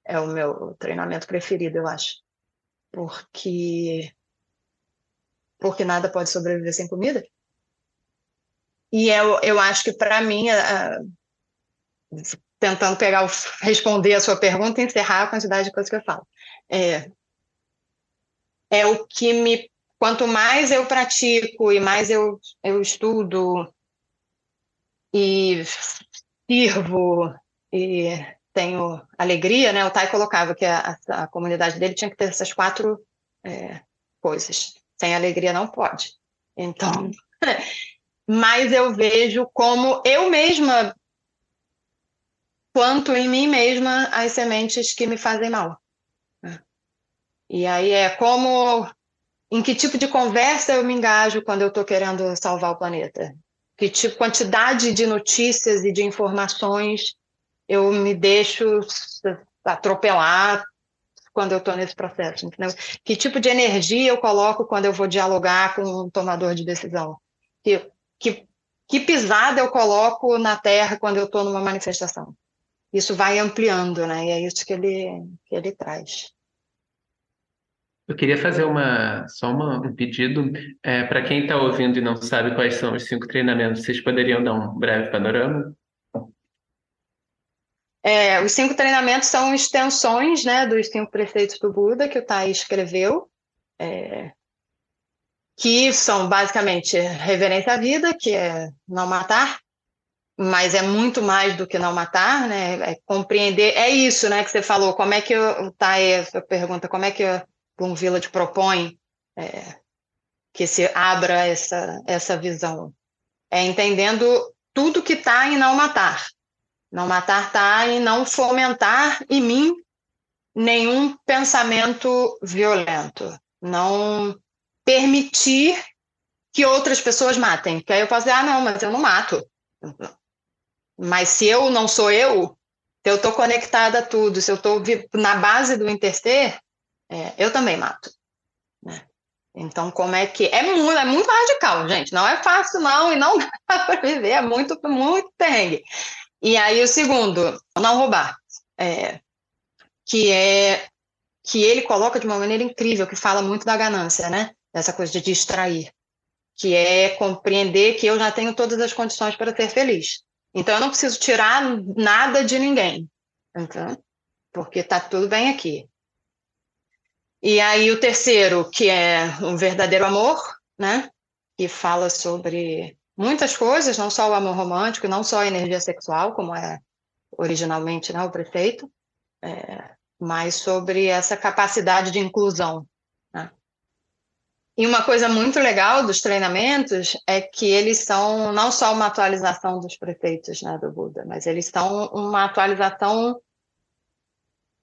É o meu treinamento preferido, eu acho porque porque nada pode sobreviver sem comida. E eu, eu acho que para mim, tentando pegar responder a sua pergunta e encerrar a quantidade de coisas que eu falo, é, é o que me quanto mais eu pratico e mais eu, eu estudo e sirvo e tenho alegria, né? O Tai colocava que a, a, comunidade dele tinha que ter essas quatro é, coisas. Sem alegria não pode. Então, mas eu vejo como eu mesma planto em mim mesma as sementes que me fazem mal. E aí é como em que tipo de conversa eu me engajo quando eu estou querendo salvar o planeta? Que tipo, quantidade de notícias e de informações eu me deixo atropelar quando eu estou nesse processo, entendeu? Que tipo de energia eu coloco quando eu vou dialogar com um tomador de decisão? Que, que, que pisada eu coloco na terra quando eu estou numa manifestação? Isso vai ampliando, né? E é isso que ele, que ele traz. Eu queria fazer uma, só uma, um pedido. É, para quem está ouvindo e não sabe quais são os cinco treinamentos, vocês poderiam dar um breve panorama? É, os cinco treinamentos são extensões né, dos cinco preceitos do Buda que o Tai escreveu, é, que são basicamente reverência à vida, que é não matar, mas é muito mais do que não matar, né? É compreender, é isso, né, que você falou. Como é que o Tai pergunta, como é que Bloom Village propõe é, que se abra essa, essa visão. É entendendo tudo que está em não matar. Não matar está em não fomentar em mim nenhum pensamento violento. Não permitir que outras pessoas matem. Que aí eu posso dizer, ah, não, mas eu não mato. Mas se eu não sou eu, se eu estou conectada a tudo, se eu estou na base do interser, é, eu também mato. Né? Então, como é que. É muito, é muito radical, gente. Não é fácil, não, e não dá para viver, é muito, muito perrengue. E aí, o segundo, não roubar. É, que é que ele coloca de uma maneira incrível, que fala muito da ganância, né? Dessa coisa de distrair. Que é compreender que eu já tenho todas as condições para ser feliz. Então, eu não preciso tirar nada de ninguém. Então, porque está tudo bem aqui. E aí o terceiro, que é um verdadeiro amor, né? Que fala sobre muitas coisas, não só o amor romântico, não só a energia sexual, como é originalmente né, o prefeito, é, mas sobre essa capacidade de inclusão. E uma coisa muito legal dos treinamentos é que eles são não só uma atualização dos prefeitos né, do Buda, mas eles são uma atualização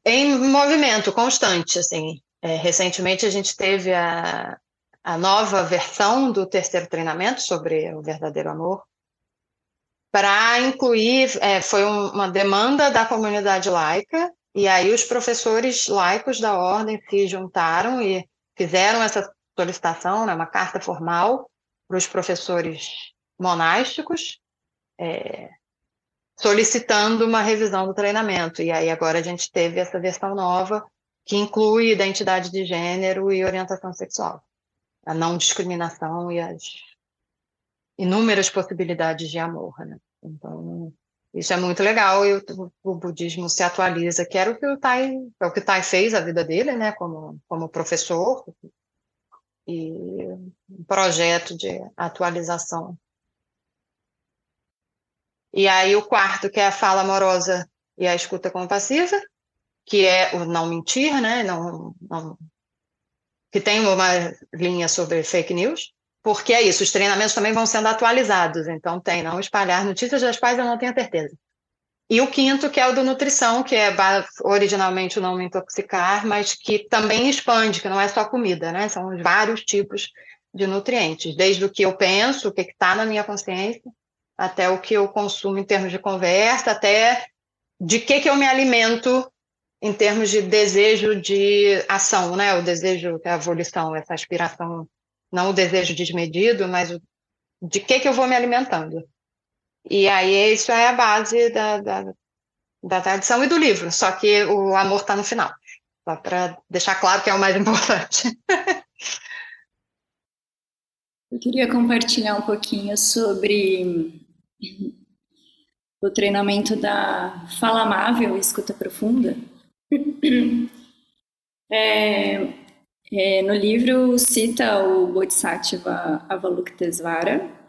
em movimento constante, assim. É, recentemente a gente teve a, a nova versão do terceiro treinamento sobre o verdadeiro amor, para incluir, é, foi um, uma demanda da comunidade laica, e aí os professores laicos da ordem se juntaram e fizeram essa solicitação, né, uma carta formal para os professores monásticos, é, solicitando uma revisão do treinamento. E aí agora a gente teve essa versão nova, que inclui identidade de gênero e orientação sexual, a não discriminação e as inúmeras possibilidades de amor. Né? Então, isso é muito legal e o, o, budismo se atualiza, que era o que o Tai, é o que o Tai fez a vida dele, né, como, como professor, e um projeto de atualização. E aí o quarto, que é a fala amorosa e a escuta compassiva, que é o não mentir, né? Não, não, que tem uma linha sobre fake news, porque é isso, os treinamentos também vão sendo atualizados, então tem não espalhar notícias das quais eu não tenho certeza. E o quinto, que é o do nutrição, que é originalmente o não me intoxicar, mas que também expande, que não é só comida, né? São vários tipos de nutrientes, desde o que eu penso, o que está na minha consciência, até o que eu consumo em termos de conversa, até de que, que eu me alimento em termos de desejo de ação, né? O desejo da volição, essa aspiração, não o desejo desmedido, mas de que que eu vou me alimentando. E aí isso é a base da, da, da tradição e do livro, só que o amor está no final, só para deixar claro que é o mais importante. Eu queria compartilhar um pouquinho sobre o treinamento da fala amável e escuta profunda, é, é, no livro cita o Bodhisattva Avalokitesvara,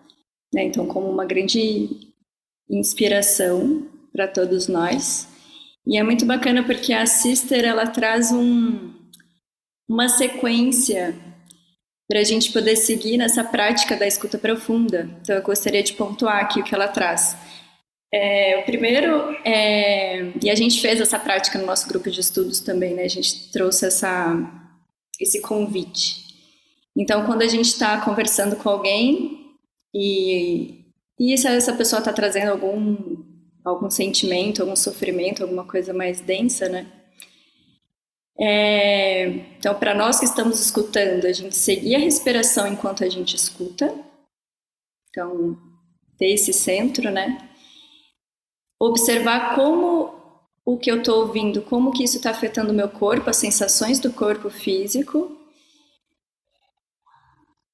né, então como uma grande inspiração para todos nós. E é muito bacana porque a Sister ela traz um, uma sequência para a gente poder seguir nessa prática da escuta profunda. Então, eu gostaria de pontuar aqui o que ela traz. É, o primeiro, é, e a gente fez essa prática no nosso grupo de estudos também, né? A gente trouxe essa, esse convite. Então, quando a gente está conversando com alguém e, e se essa pessoa está trazendo algum, algum sentimento, algum sofrimento, alguma coisa mais densa, né? É, então, para nós que estamos escutando, a gente seguir a respiração enquanto a gente escuta. Então, ter esse centro, né? Observar como o que eu estou ouvindo, como que isso está afetando o meu corpo, as sensações do corpo físico.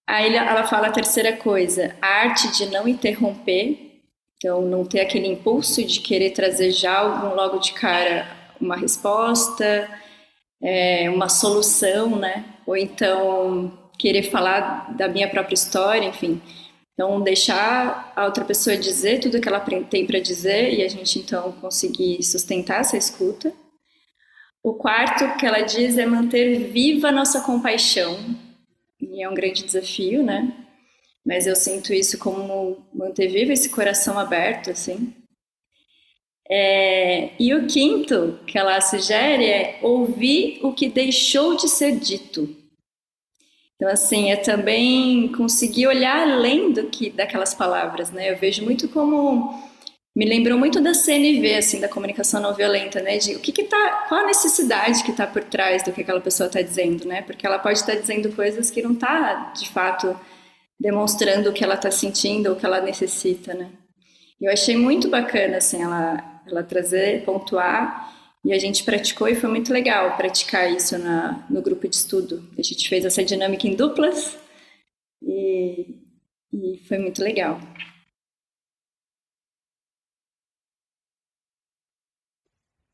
Aí ela fala a terceira coisa, a arte de não interromper, então não ter aquele impulso de querer trazer já algum logo de cara uma resposta, é, uma solução, né? Ou então querer falar da minha própria história, enfim. Então, deixar a outra pessoa dizer tudo que ela tem para dizer e a gente então conseguir sustentar essa escuta. O quarto que ela diz é manter viva a nossa compaixão. E é um grande desafio, né? Mas eu sinto isso como manter vivo esse coração aberto, assim. É, e o quinto que ela sugere é ouvir o que deixou de ser dito. Então, assim, é também conseguir olhar além do que daquelas palavras, né? Eu vejo muito como me lembrou muito da CNV, assim, da comunicação não violenta, né? De o que que tá, qual a necessidade que está por trás do que aquela pessoa está dizendo, né? Porque ela pode estar tá dizendo coisas que não está, de fato, demonstrando o que ela está sentindo o que ela necessita, né? Eu achei muito bacana, assim, ela ela trazer, pontuar, e a gente praticou e foi muito legal praticar isso na, no grupo de estudo. A gente fez essa dinâmica em duplas e, e foi muito legal.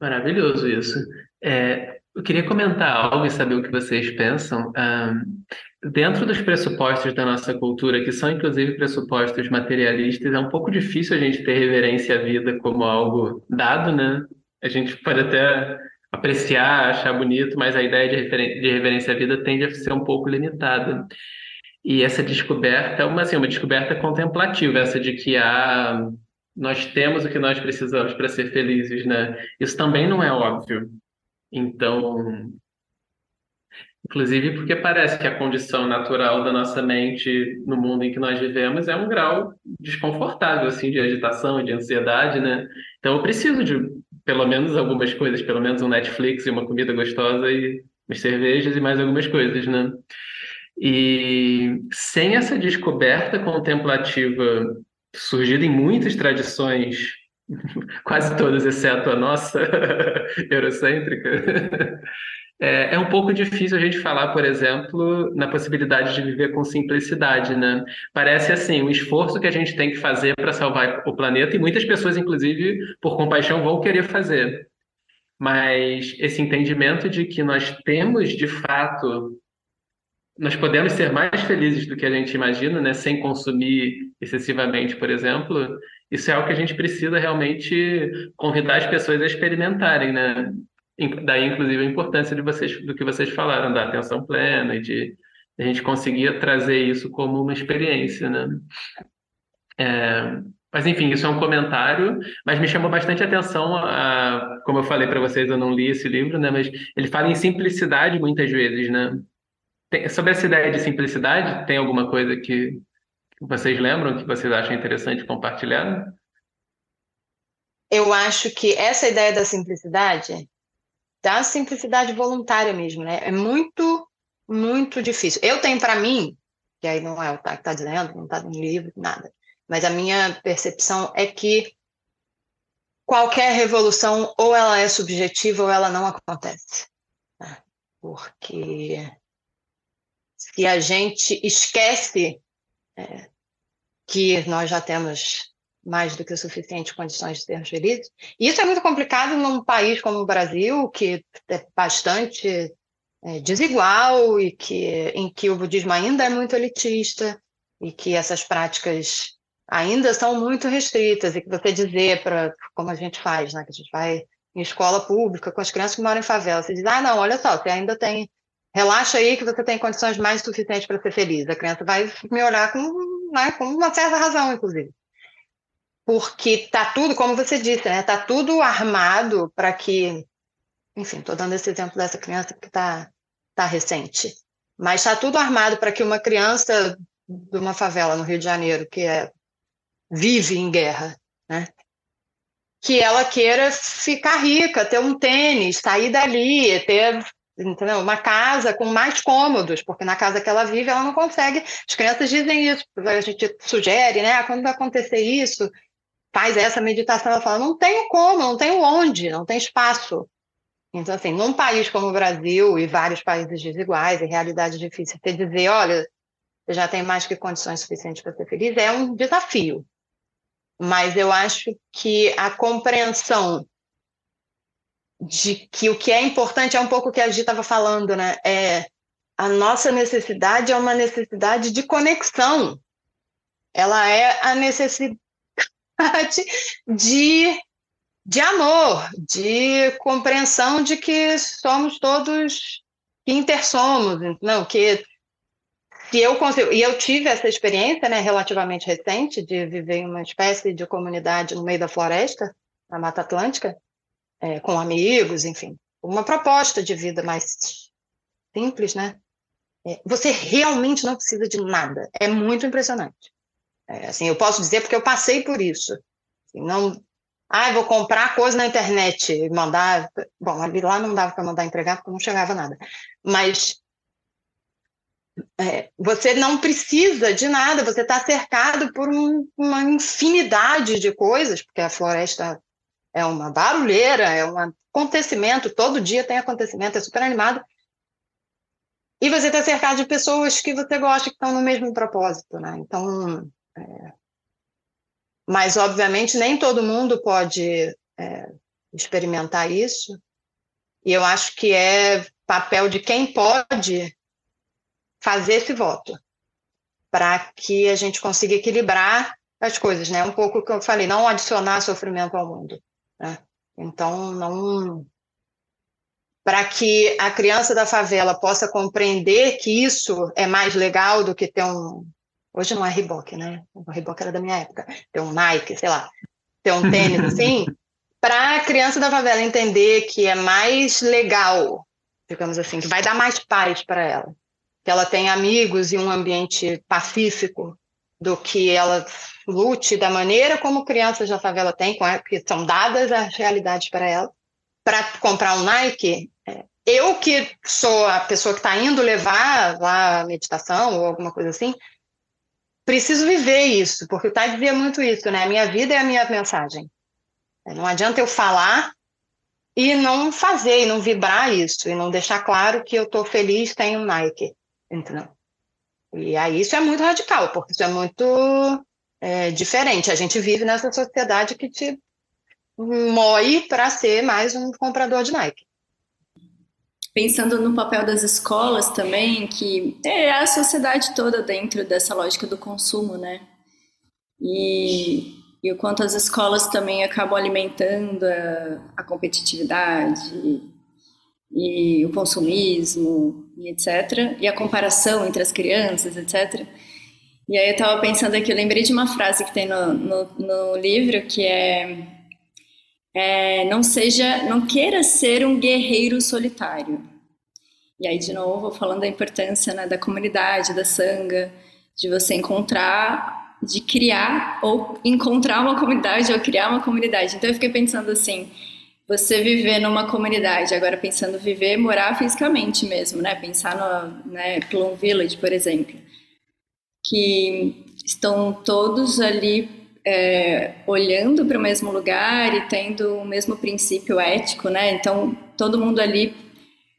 Maravilhoso isso. É, eu queria comentar algo e saber o que vocês pensam. Um, dentro dos pressupostos da nossa cultura, que são inclusive pressupostos materialistas, é um pouco difícil a gente ter reverência à vida como algo dado, né? A gente pode até apreciar, achar bonito, mas a ideia de, de reverência à vida tende a ser um pouco limitada. E essa descoberta é uma, assim, uma descoberta contemplativa, essa de que há, nós temos o que nós precisamos para ser felizes, né? Isso também não é óbvio. Então, Inclusive porque parece que a condição natural da nossa mente no mundo em que nós vivemos é um grau desconfortável, assim, de agitação e de ansiedade, né? Então eu preciso de pelo menos algumas coisas, pelo menos um Netflix e uma comida gostosa e umas cervejas e mais algumas coisas, né? E sem essa descoberta contemplativa surgida em muitas tradições, quase todas, exceto a nossa eurocêntrica, é, é, um pouco difícil a gente falar, por exemplo, na possibilidade de viver com simplicidade, né? Parece assim, um esforço que a gente tem que fazer para salvar o planeta, e muitas pessoas, inclusive, por compaixão, vão querer fazer. Mas esse entendimento de que nós temos, de fato, nós podemos ser mais felizes do que a gente imagina, né? Sem consumir excessivamente, por exemplo, isso é algo que a gente precisa realmente convidar as pessoas a experimentarem, né? Daí, inclusive, a importância de vocês, do que vocês falaram, da atenção plena e de a gente conseguir trazer isso como uma experiência, né? É, mas, enfim, isso é um comentário, mas me chamou bastante atenção, a, como eu falei para vocês, eu não li esse livro, né? Mas ele fala em simplicidade muitas vezes, né? Tem, sobre essa ideia de simplicidade, tem alguma coisa que vocês lembram, que vocês acham interessante compartilhar? Eu acho que essa ideia da simplicidade da simplicidade voluntária mesmo, né? É muito, muito difícil. Eu tenho para mim, que aí não é o que está dizendo, não está no livro, nada, mas a minha percepção é que qualquer revolução ou ela é subjetiva ou ela não acontece. Né? Porque se a gente esquece é, que nós já temos mais do que o suficiente condições de sermos felizes. E isso é muito complicado num país como o Brasil, que é bastante é, desigual e que em que o budismo ainda é muito elitista e que essas práticas ainda são muito restritas e que você dizer para como a gente faz, né, que a gente vai em escola pública, com as crianças que moram em favela. Você diz, ah, não, olha só, você ainda tem. Relaxa aí que você tem condições mais suficientes para ser feliz. A criança vai me olhar com, né, com uma certa razão, inclusive. Porque tá tudo, como você disse, né? Tá tudo armado para que. Enfim, estou dando esse exemplo dessa criança que está tá recente. Mas está tudo armado para que uma criança de uma favela no Rio de Janeiro, que é, vive em guerra, né? que ela queira ficar rica, ter um tênis, sair dali, ter entendeu? uma casa com mais cômodos, porque na casa que ela vive ela não consegue. As crianças dizem isso, a gente sugere, né? Ah, quando vai acontecer isso, faz essa meditação. Ela fala: não tenho como, não tenho onde, não tem espaço. Então, assim, num país como o Brasil e vários países desiguais e realidades difíceis, você dizer, olha, você já tem mais que condições suficientes para ser feliz, é um desafio mas eu acho que a compreensão de que o que é importante é um pouco o que a Gi estava falando, né? É a nossa necessidade é uma necessidade de conexão. Ela é a necessidade de, de amor, de compreensão de que somos todos que intersomos, não, que se eu consigo, e eu tive essa experiência, né, relativamente recente, de viver em uma espécie de comunidade no meio da floresta, na Mata Atlântica, é, com amigos, enfim, uma proposta de vida mais simples, né? É, você realmente não precisa de nada. É muito impressionante. É, assim, eu posso dizer porque eu passei por isso. Assim, não, ah, vou comprar coisa na internet e mandar. Bom, lá não dava para mandar entregar porque não chegava nada. Mas é, você não precisa de nada, você está cercado por um, uma infinidade de coisas, porque a floresta é uma barulheira, é um acontecimento, todo dia tem acontecimento, é super animado. E você está cercado de pessoas que você gosta, que estão no mesmo propósito, né? Então, é... mas obviamente nem todo mundo pode é, experimentar isso. E eu acho que é papel de quem pode fazer esse voto, para que a gente consiga equilibrar as coisas, né? Um pouco o que eu falei, não adicionar sofrimento ao mundo. Né? Então, não. Para que a criança da favela possa compreender que isso é mais legal do que ter um. Hoje não é Reebok, né? O Reebok era da minha época. Ter um Nike, sei lá. Ter um tênis assim. para a criança da favela entender que é mais legal, digamos assim, que vai dar mais paz para ela que ela tenha amigos e um ambiente pacífico do que ela lute da maneira como crianças da favela têm, que são dadas as realidades para ela. Para comprar um Nike, é, eu que sou a pessoa que está indo levar lá a meditação ou alguma coisa assim, preciso viver isso, porque o Tai dizia muito isso, né? A minha vida é a minha mensagem. É, não adianta eu falar e não fazer, e não vibrar isso, e não deixar claro que eu estou feliz, tenho Nike. Entendeu? E aí isso é muito radical, porque isso é muito é, diferente. A gente vive nessa sociedade que te moe para ser mais um comprador de Nike. Pensando no papel das escolas também, que é a sociedade toda dentro dessa lógica do consumo, né? E, e o quanto as escolas também acabam alimentando a, a competitividade, e o consumismo etc. E a comparação entre as crianças, etc. E aí eu estava pensando aqui, eu lembrei de uma frase que tem no, no, no livro que é, é, não seja, não queira ser um guerreiro solitário. E aí de novo falando da importância né, da comunidade, da sanga, de você encontrar, de criar ou encontrar uma comunidade ou criar uma comunidade. Então eu fiquei pensando assim, você viver numa comunidade, agora pensando viver, morar fisicamente mesmo, né? Pensar no né, Plum Village, por exemplo, que estão todos ali é, olhando para o mesmo lugar e tendo o mesmo princípio ético, né? Então, todo mundo ali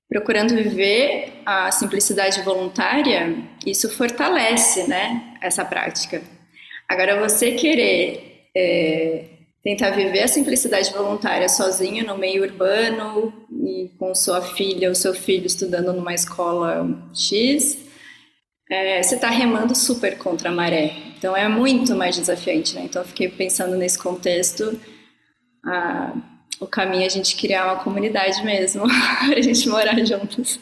procurando viver a simplicidade voluntária, isso fortalece, né? Essa prática. Agora, você querer é, tentar viver a simplicidade voluntária sozinho no meio urbano e com sua filha ou seu filho estudando numa escola X, é, você está remando super contra a maré. Então é muito mais desafiante, né? Então eu fiquei pensando nesse contexto a, o caminho é a gente criar uma comunidade mesmo, a gente morar juntos.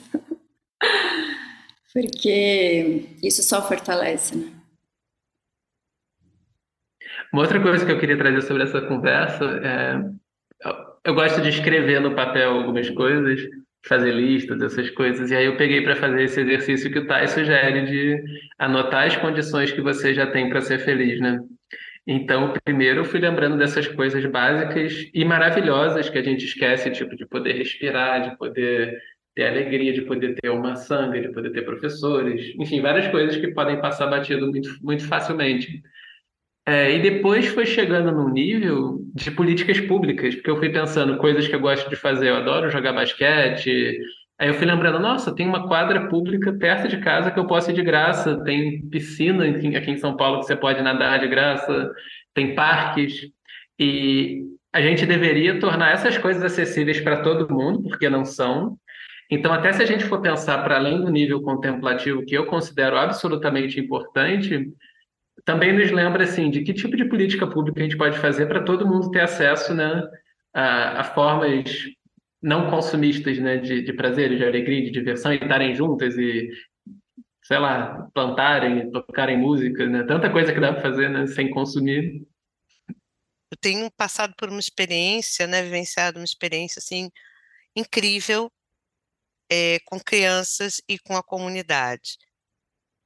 Porque isso só fortalece, né? Uma outra coisa que eu queria trazer sobre essa conversa é. Eu gosto de escrever no papel algumas coisas, fazer listas, essas coisas, e aí eu peguei para fazer esse exercício que o Thay sugere de anotar as condições que você já tem para ser feliz, né? Então, primeiro eu fui lembrando dessas coisas básicas e maravilhosas que a gente esquece, tipo, de poder respirar, de poder ter alegria, de poder ter uma sangue, de poder ter professores, enfim, várias coisas que podem passar batido muito, muito facilmente. É, e depois foi chegando num nível de políticas públicas, porque eu fui pensando coisas que eu gosto de fazer, eu adoro jogar basquete, Aí eu fui lembrando, nossa, tem uma quadra pública perto de casa que eu posso ir de graça, tem piscina aqui em São Paulo que você pode nadar de graça, tem parques, e a gente deveria tornar essas coisas acessíveis para todo mundo, porque não são. Então, até se a gente for pensar para além do nível contemplativo, que eu considero absolutamente importante, também nos lembra assim de que tipo de política pública a gente pode fazer para todo mundo ter acesso né, a, a formas não consumistas, né, de, de prazer, de alegria, de diversão, e estarem juntas e, sei lá, plantarem, tocarem música, né? Tanta coisa que dá para fazer, né, sem consumir. Eu tenho passado por uma experiência, né, vivenciado uma experiência, assim, incrível é, com crianças e com a comunidade.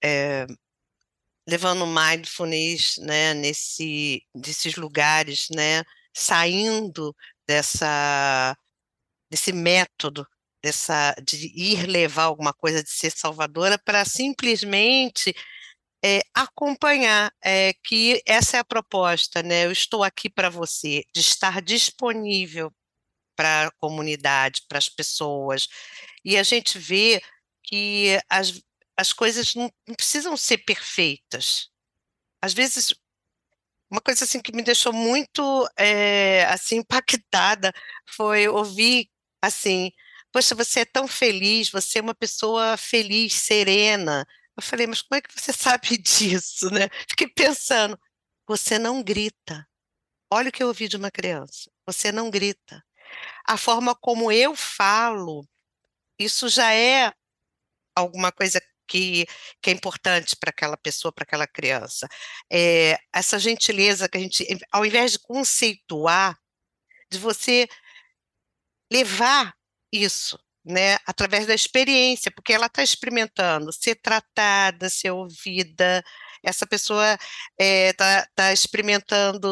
É, levando mindfulness, né, nesse, lugares, né, saindo dessa desse método, dessa de ir levar alguma coisa, de ser salvadora, para simplesmente é, acompanhar, é, que essa é a proposta, né? Eu estou aqui para você, de estar disponível para a comunidade, para as pessoas. E a gente vê que as, as coisas não, não precisam ser perfeitas. Às vezes uma coisa assim que me deixou muito é, assim impactada foi ouvir assim, poxa, você é tão feliz, você é uma pessoa feliz, serena. Eu falei, mas como é que você sabe disso, né? Fiquei pensando, você não grita. Olha o que eu ouvi de uma criança. Você não grita. A forma como eu falo, isso já é alguma coisa que, que é importante para aquela pessoa, para aquela criança. É, essa gentileza que a gente, ao invés de conceituar, de você levar isso, né, através da experiência, porque ela está experimentando ser tratada, ser ouvida, essa pessoa está é, tá, tá experimentando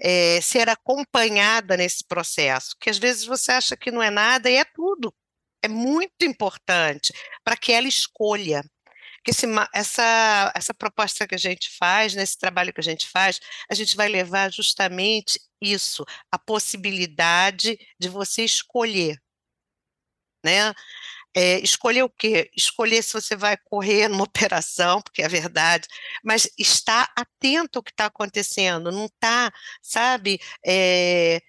é, ser acompanhada nesse processo, que às vezes você acha que não é nada e é tudo. É muito importante para que ela escolha. Que esse, essa, essa proposta que a gente faz, nesse trabalho que a gente faz, a gente vai levar justamente isso, a possibilidade de você escolher, né? É, escolher o quê? Escolher se você vai correr numa operação, porque é verdade, mas estar atento ao que está acontecendo, não está, sabe, é,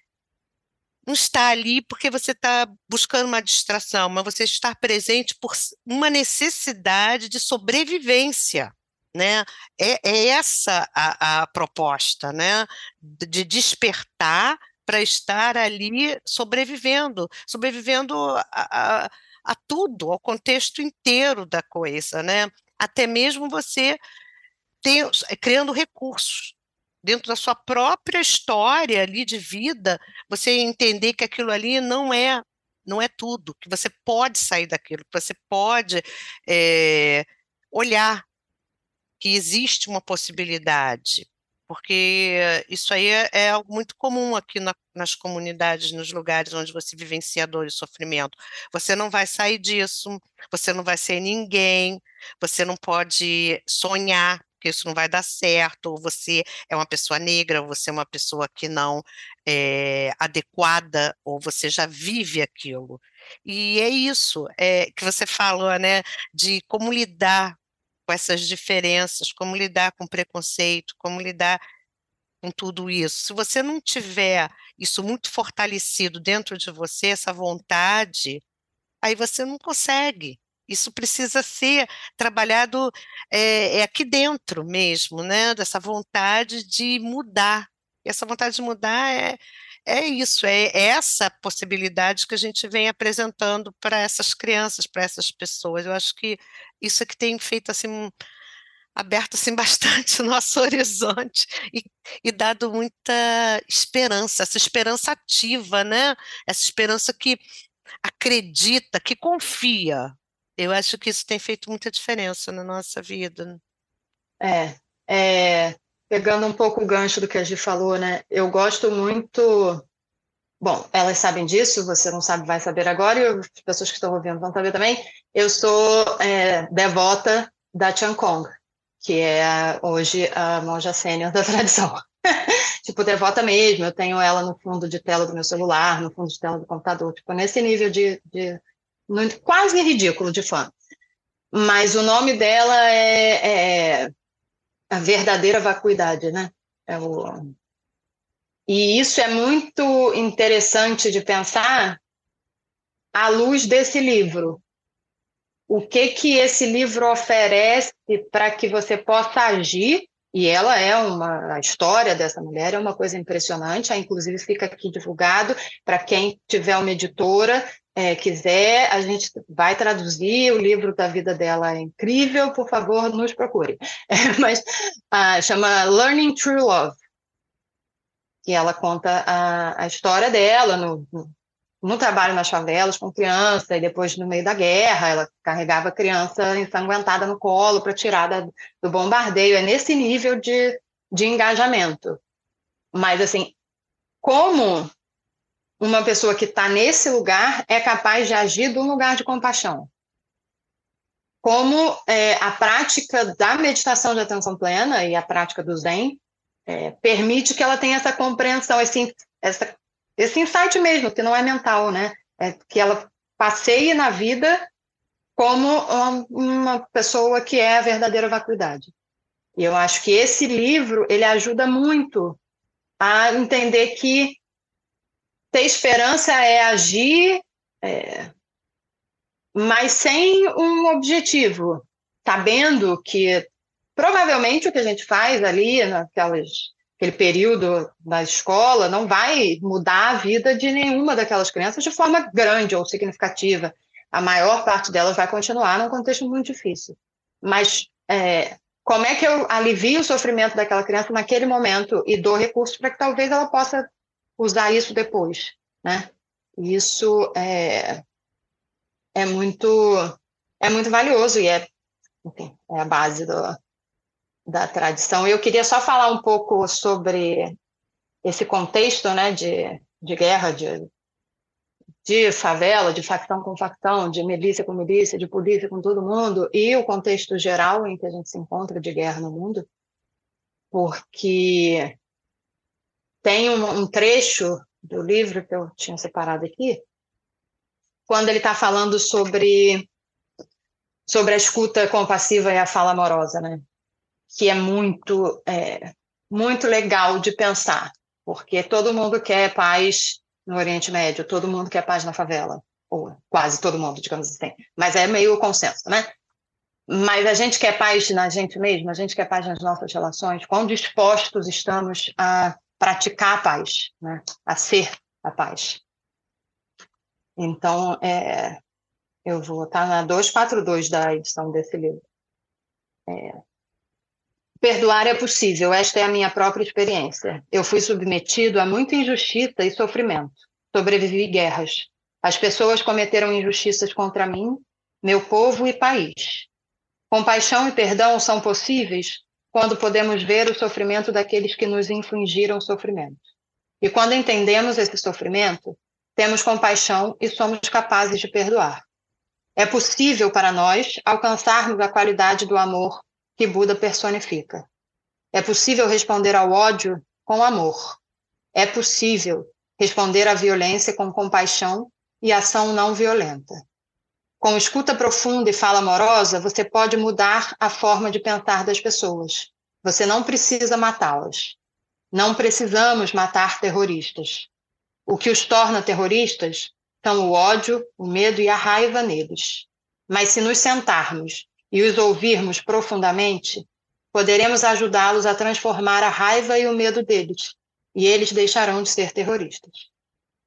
não está ali porque você está buscando uma distração, mas você está presente por uma necessidade de sobrevivência né? É, é essa a, a, proposta, né? De despertar para estar ali sobrevivendo, sobrevivendo a, a, a, tudo, ao contexto inteiro da coisa, né? Até mesmo você criando recursos dentro da sua própria história ali de vida, você entender que aquilo ali não é não é tudo, que você pode sair daquilo, que você pode é, olhar que existe uma possibilidade, porque isso aí é, algo muito comum aqui na, nas comunidades, nos lugares onde você vivencia dor e sofrimento. Você não vai sair disso, você não vai ser ninguém, você não pode sonhar que isso não vai dar certo, ou você é uma pessoa negra, ou você é uma pessoa que não é adequada, ou você já vive aquilo. E é isso é, que você falou, né, de como lidar com essas diferenças, como lidar com preconceito, como lidar com tudo isso. Se você não tiver isso muito fortalecido dentro de você, essa vontade, aí você não consegue. Isso precisa ser trabalhado é, é aqui dentro mesmo, né? Dessa vontade de mudar. E essa vontade de mudar é, é isso, é essa possibilidade que a gente vem apresentando para essas crianças, para essas pessoas. Eu acho que isso é que tem feito assim aberto assim bastante o nosso horizonte e, e, dado muita esperança, essa esperança ativa, né? Essa esperança que acredita, que confia. Eu acho que isso tem feito muita diferença na nossa vida. É, é pegando um pouco o gancho do que a Gi falou, né? Eu gosto muito. Bom, elas sabem disso, você não sabe, vai saber agora, e as pessoas que estão ouvindo vão saber também. Eu sou é, devota da Chan Kong, que é hoje a monja sênior da tradição. tipo, devota mesmo, eu tenho ela no fundo de tela do meu celular, no fundo de tela do computador, tipo, nesse nível de, de quase ridículo de fã. Mas o nome dela é, é a verdadeira vacuidade, né? É o... E isso é muito interessante de pensar à luz desse livro, o que que esse livro oferece para que você possa agir e ela é uma a história dessa mulher é uma coisa impressionante, inclusive fica aqui divulgado para quem tiver uma editora é, quiser, a gente vai traduzir o livro da vida dela é incrível, por favor, nos procure. É, mas ah, chama Learning True Love, e ela conta a, a história dela no, no trabalho nas favelas com criança, e depois no meio da guerra, ela carregava a criança ensanguentada no colo para tirar da, do bombardeio. É nesse nível de, de engajamento. Mas, assim, como uma pessoa que está nesse lugar é capaz de agir um lugar de compaixão? Como é, a prática da meditação de atenção plena e a prática do Zen é, permite que ela tenha essa compreensão, esse, essa esse insight mesmo, que não é mental, né? É que ela passeie na vida como uma pessoa que é a verdadeira vacuidade. E eu acho que esse livro ele ajuda muito a entender que ter esperança é agir, é, mas sem um objetivo, sabendo que provavelmente o que a gente faz ali naquelas aquele período da escola não vai mudar a vida de nenhuma daquelas crianças de forma grande ou significativa. A maior parte delas vai continuar num contexto muito difícil. Mas é, como é que eu alivio o sofrimento daquela criança naquele momento e dou recursos para que talvez ela possa usar isso depois, né? Isso é, é muito é muito valioso e é, enfim, é a base do, da tradição. Eu queria só falar um pouco sobre esse contexto né, de, de guerra, de, de favela, de facção com facção, de milícia com milícia, de polícia com todo mundo, e o contexto geral em que a gente se encontra de guerra no mundo, porque tem um, um trecho do livro que eu tinha separado aqui, quando ele está falando sobre sobre a escuta compassiva e a fala amorosa, né? que é muito, é, muito legal de pensar, porque todo mundo quer paz no Oriente Médio, todo mundo quer paz na favela, ou quase todo mundo, digamos assim, mas é meio consenso, né? Mas a gente quer paz na gente mesmo, a gente quer paz nas nossas relações, quão dispostos estamos a praticar a paz, né? a ser a paz. Então, é, eu vou estar na 242 da edição desse livro. É, Perdoar é possível, esta é a minha própria experiência. Eu fui submetido a muita injustiça e sofrimento. Sobrevivi guerras. As pessoas cometeram injustiças contra mim, meu povo e país. Compaixão e perdão são possíveis quando podemos ver o sofrimento daqueles que nos infligiram sofrimento. E quando entendemos esse sofrimento, temos compaixão e somos capazes de perdoar. É possível para nós alcançarmos a qualidade do amor que Buda personifica. É possível responder ao ódio com amor. É possível responder à violência com compaixão e ação não violenta. Com escuta profunda e fala amorosa, você pode mudar a forma de pensar das pessoas. Você não precisa matá-las. Não precisamos matar terroristas. O que os torna terroristas são o ódio, o medo e a raiva neles. Mas se nos sentarmos e os ouvirmos profundamente, poderemos ajudá-los a transformar a raiva e o medo deles e eles deixarão de ser terroristas.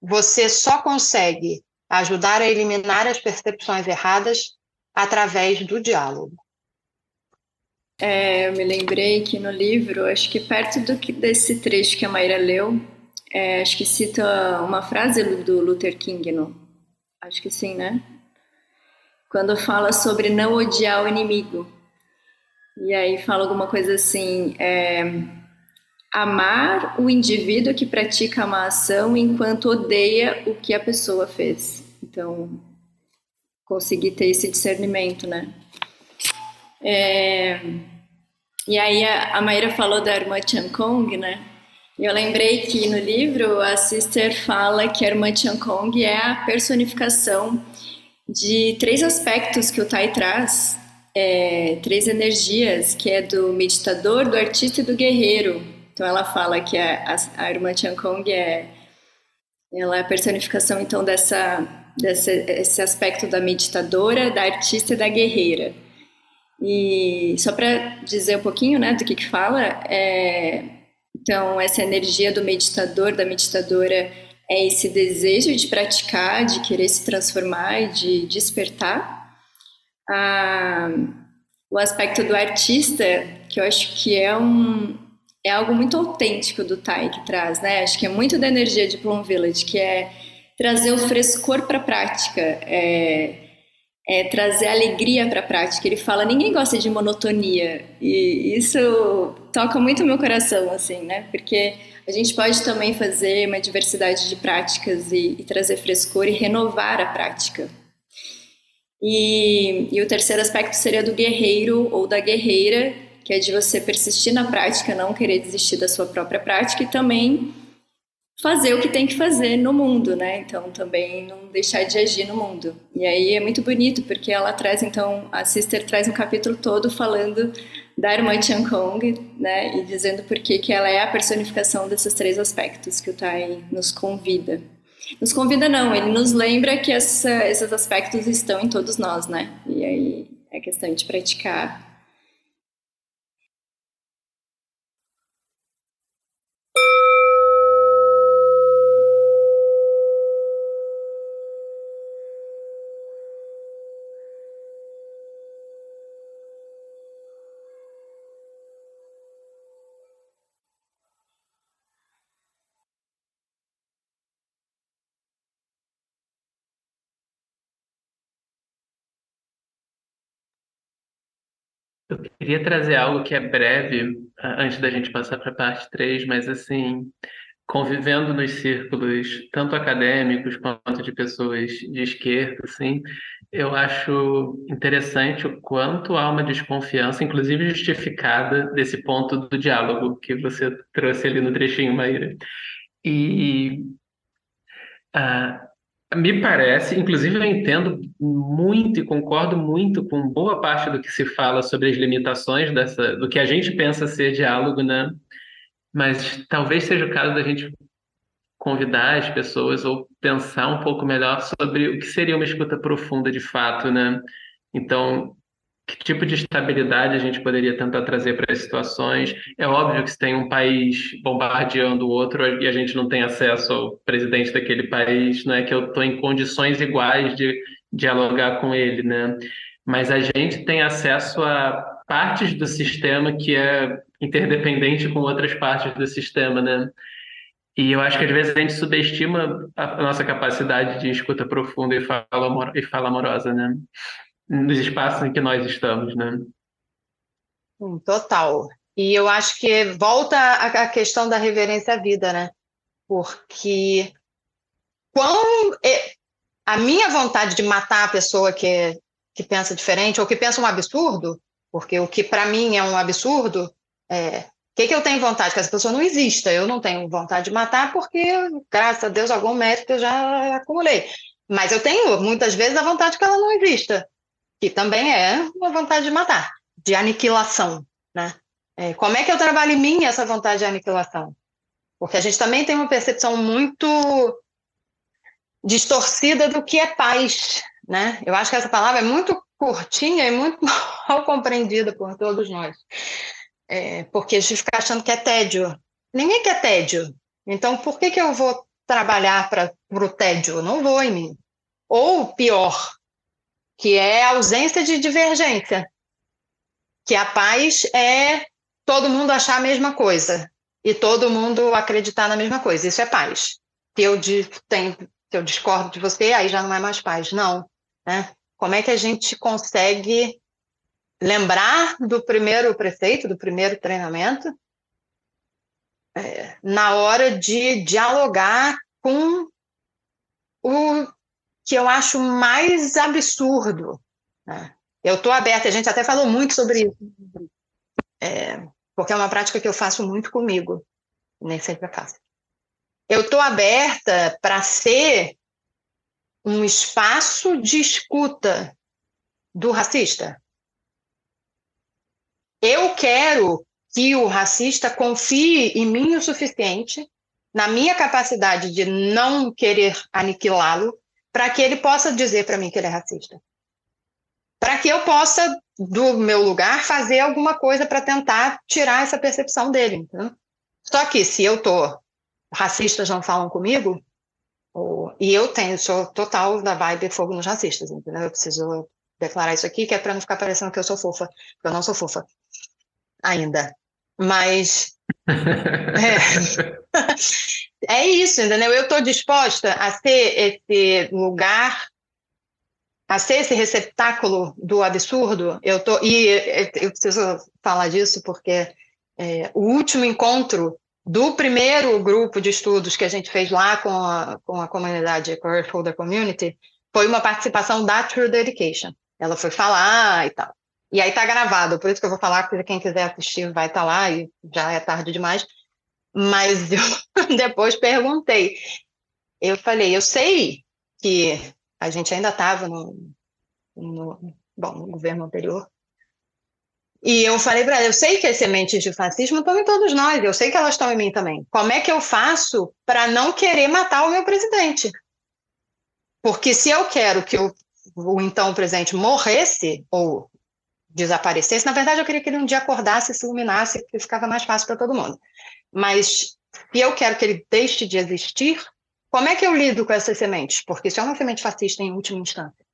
Você só consegue ajudar a eliminar as percepções erradas através do diálogo. É, eu me lembrei que no livro, acho que perto do que, desse trecho que a Maíra leu, é, acho que cita uma frase do Luther King, no, acho que sim, né? Quando fala sobre não odiar o inimigo. E aí fala alguma coisa assim, é, amar o indivíduo que pratica uma ação enquanto odeia o que a pessoa fez. Então, conseguir ter esse discernimento, né? É, e aí a, a Maíra falou da irmã Chan Kong, né? Eu lembrei que no livro a Sister fala que a irmã Chan Kong é a personificação de três aspectos que o Tai traz, é, três energias, que é do meditador, do artista e do guerreiro. Então ela fala que a, a, a irmã Chan Kong é ela é a personificação então dessa, dessa esse aspecto da meditadora, da artista e da guerreira. E só para dizer um pouquinho, né, do que que fala, é, então essa energia do meditador, da meditadora é esse desejo de praticar, de querer se transformar, de despertar. Ah, o aspecto do artista, que eu acho que é um, é algo muito autêntico do Tai que traz, né? Acho que é muito da energia de Plum Village, que é trazer o frescor para a prática, é, é, trazer alegria para a prática. Ele fala, ninguém gosta de monotonia, e isso toca muito meu coração, assim, né? Porque a gente pode também fazer uma diversidade de práticas e, e trazer frescor e renovar a prática. E, e o terceiro aspecto seria do guerreiro ou da guerreira, que é de você persistir na prática, não querer desistir da sua própria prática e também fazer o que tem que fazer no mundo, né? Então também não deixar de agir no mundo. E aí é muito bonito porque ela traz então a Sister traz um capítulo todo falando da irmã Chan Kong, né? E dizendo por que que ela é a personificação desses três aspectos que o Tai nos convida. Nos convida não, ele nos lembra que essa, esses aspectos estão em todos nós, né? E aí é questão de praticar Eu queria trazer algo que é breve, antes da gente passar para a parte 3, mas assim, convivendo nos círculos, tanto acadêmicos quanto de pessoas de esquerda, assim, eu acho interessante o quanto há uma desconfiança, inclusive justificada, desse ponto do diálogo que você trouxe ali no trechinho, Maíra. E uh, me parece, inclusive eu entendo muito e concordo muito com boa parte do que se fala sobre as limitações dessa, do que a gente pensa ser diálogo, né? Mas talvez seja o caso da gente convidar as pessoas ou pensar um pouco melhor sobre o que seria uma escuta profunda de fato, né? Então, que tipo de estabilidade a gente poderia tentar trazer para as situações. É óbvio que se tem um país bombardeando o outro e a gente não tem acesso ao presidente daquele país, não é que eu estou em condições iguais de dialogar com ele, né? Mas a gente tem acesso a partes do sistema que é interdependente com outras partes do sistema, né? E eu acho que às vezes a gente subestima a nossa capacidade de escuta profunda e fala, e fala amorosa, né? Nos espaços em que nós estamos, né? Total. E eu acho que volta a questão da reverência à vida, né? Porque quão a minha vontade de matar a pessoa que, que pensa diferente ou que pensa um absurdo, porque o que para mim é um absurdo, é, o que, que eu tenho vontade? Que essa pessoa não exista. Eu não tenho vontade de matar porque, graças a Deus, algum mérito eu já acumulei. Mas eu tenho, muitas vezes, a vontade que ela não exista que também é uma vontade de matar, de aniquilação, né? É, como é que eu trabalho em mim essa vontade de aniquilação? Porque a gente também tem uma percepção muito distorcida do que é paz, né? Eu acho que essa palavra é muito curtinha e muito mal compreendida por todos nós. É, porque a gente fica achando que é tédio. Ninguém quer tédio, Então, por que, que eu vou trabalhar para o tédio? Não vou em mim. Ou pior, que é a ausência de divergência. Que a paz é todo mundo achar a mesma coisa e todo mundo acreditar na mesma coisa. Isso é paz. Se eu, tenho, se eu discordo de você, aí já não é mais paz. Não. Né? Como é que a gente consegue lembrar do primeiro preceito, do primeiro treinamento, é, na hora de dialogar com o que eu acho mais absurdo. Né? Eu estou aberta, a gente até falou muito sobre isso, é, porque é uma prática que eu faço muito comigo, nem sempre é fácil. Eu estou aberta para ser um espaço de escuta do racista. Eu quero que o racista confie em mim o suficiente, na minha capacidade de não querer aniquilá-lo, para que ele possa dizer para mim que ele é racista. Para que eu possa, do meu lugar, fazer alguma coisa para tentar tirar essa percepção dele. Entendeu? Só que se eu tô racistas não falam comigo, ou, e eu tenho, sou total da vibe fogo nos racistas, entendeu? Eu preciso declarar isso aqui, que é para não ficar parecendo que eu sou fofa, porque eu não sou fofa ainda. Mas é, é isso, entendeu? Eu estou disposta a ser esse lugar, a ser esse receptáculo do absurdo. Eu tô e eu preciso falar disso porque é, o último encontro do primeiro grupo de estudos que a gente fez lá com a, com a comunidade Career Folder Community foi uma participação da True Dedication. Ela foi falar e tal. E aí tá gravado, por isso que eu vou falar, porque quem quiser assistir vai estar tá lá e já é tarde demais. Mas eu depois perguntei. Eu falei, eu sei que a gente ainda estava no, no, bom, no governo anterior, e eu falei para ela, eu sei que as sementes de fascismo estão em todos nós, eu sei que elas estão em mim também. Como é que eu faço para não querer matar o meu presidente? Porque se eu quero que o, o então presidente morresse ou desaparecesse, na verdade eu queria que ele um dia acordasse, se iluminasse, que ficava mais fácil para todo mundo. Mas se eu quero que ele deixe de existir, como é que eu lido com essas sementes? Porque isso é uma semente fascista em última instância.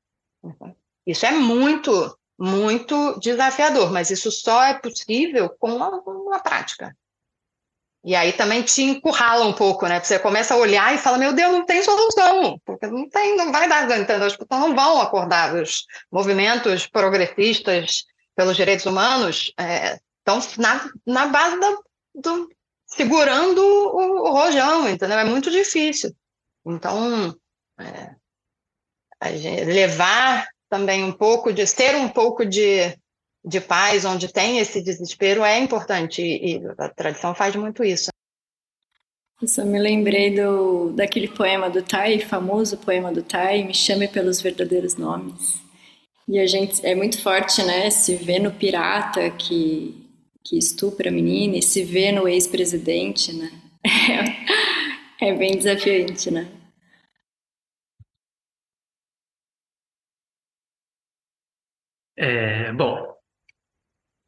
Isso é muito muito desafiador, mas isso só é possível com a, a prática. E aí também te encurrala um pouco, né? Você começa a olhar e fala, meu Deus, não tem solução, porque não tem, não vai dar, então as pessoas não vão acordar. Os movimentos progressistas pelos direitos humanos é, estão na, na base da, do, segurando o, o, rojão, entendeu? É muito difícil. Então, é, levar também um pouco de ser um pouco de, de paz, onde tem esse desespero, é importante e, a tradição faz muito isso. Eu só me lembrei do, daquele poema do Tai, famoso poema do Tai, Me Chame Pelos Verdadeiros Nomes. E a gente, é muito forte, né, se vê no pirata que, que estupra a menina e se vê no ex-presidente, né. É, é bem desafiante, né. É, bom,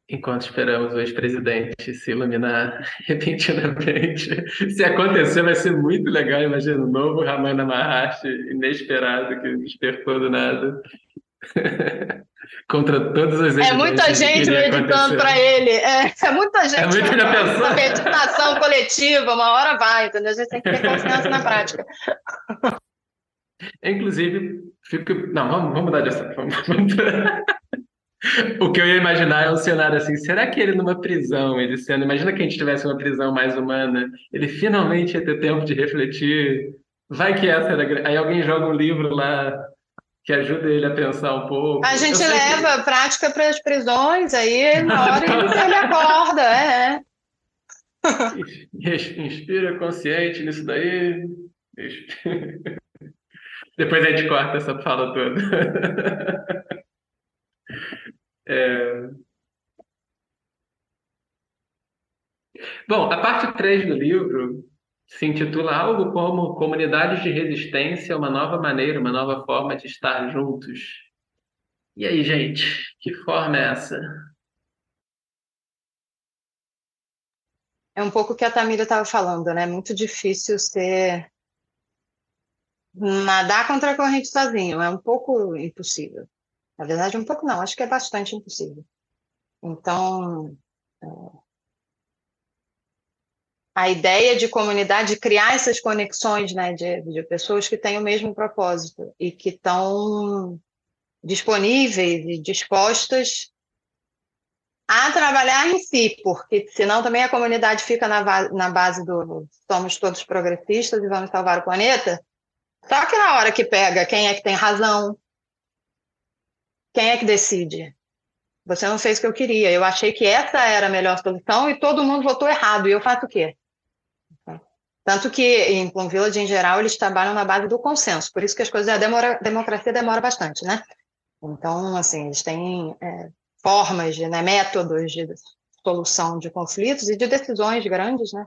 enquanto esperamos o ex-presidente se iluminar repentinamente, se acontecer vai ser muito legal, imagina, o novo Ramana Maharshi, inesperado, que despertou do nada. Contra todos os É muita gente meditando para ele. É, é, muita gente. É muita pessoa. meditação coletiva, uma hora vai, entendeu? A gente tem que ter confiança na prática. Inclusive, fico. Não, vamos, vamos mudar de assunto. Vamos, vamos... O que eu ia imaginar é um cenário assim: será que ele numa prisão, ele sendo. Imagina que a gente tivesse uma prisão mais humana, ele finalmente ia ter tempo de refletir. Vai que essa era. Aí alguém joga um livro lá que ajuda ele a pensar um pouco. A gente leva que... prática para as prisões, aí na hora ele acorda, é. Inspira consciente nisso daí. Depois a gente corta essa fala toda. É... Bom, a parte 3 do livro se intitula algo como Comunidades de Resistência, uma nova maneira, uma nova forma de estar juntos. E aí, gente, que forma é essa? é um pouco o que a Tamira estava falando, né? Muito difícil ser nadar contra a corrente sozinho, é um pouco impossível. Na verdade, um pouco não, acho que é bastante impossível. Então, é, a ideia de comunidade, de criar essas conexões, né, de, de pessoas que têm o mesmo propósito e que estão disponíveis e dispostas a trabalhar em si, porque senão também a comunidade fica na, na base do somos todos progressistas e vamos salvar o planeta. Só que na hora que pega quem é que tem razão, quem é que decide? Você não fez o que eu queria. Eu achei que essa era a melhor solução e todo mundo votou errado. E eu faço o quê? Tanto que em Plum Village, em geral, eles trabalham na base do consenso. Por isso que as coisas, a demora, democracia demora bastante, né? Então, assim, eles têm é, formas, de, né, métodos de solução de conflitos e de decisões grandes, né?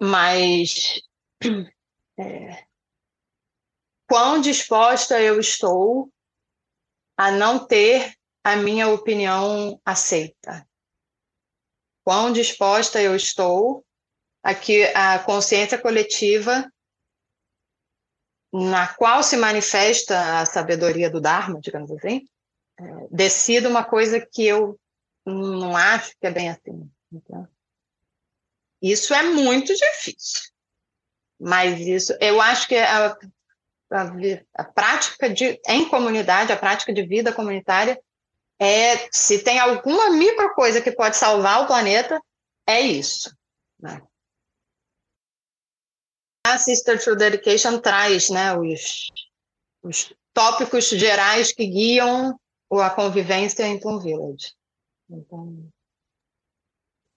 Mas é, quão disposta eu estou a não ter a minha opinião aceita? Quão disposta eu estou a que a consciência coletiva na qual se manifesta a sabedoria do Dharma, digamos assim, é, decida uma coisa que eu não acho que é bem assim. Então, isso é muito difícil. Mas isso, eu acho que a, a, a, prática de, em comunidade, a prática de vida comunitária, é se tem alguma micro coisa que pode salvar o planeta, é isso. Né? A Sister True Dedication traz né, os, os tópicos gerais que guiam a convivência em Plum Village. Então...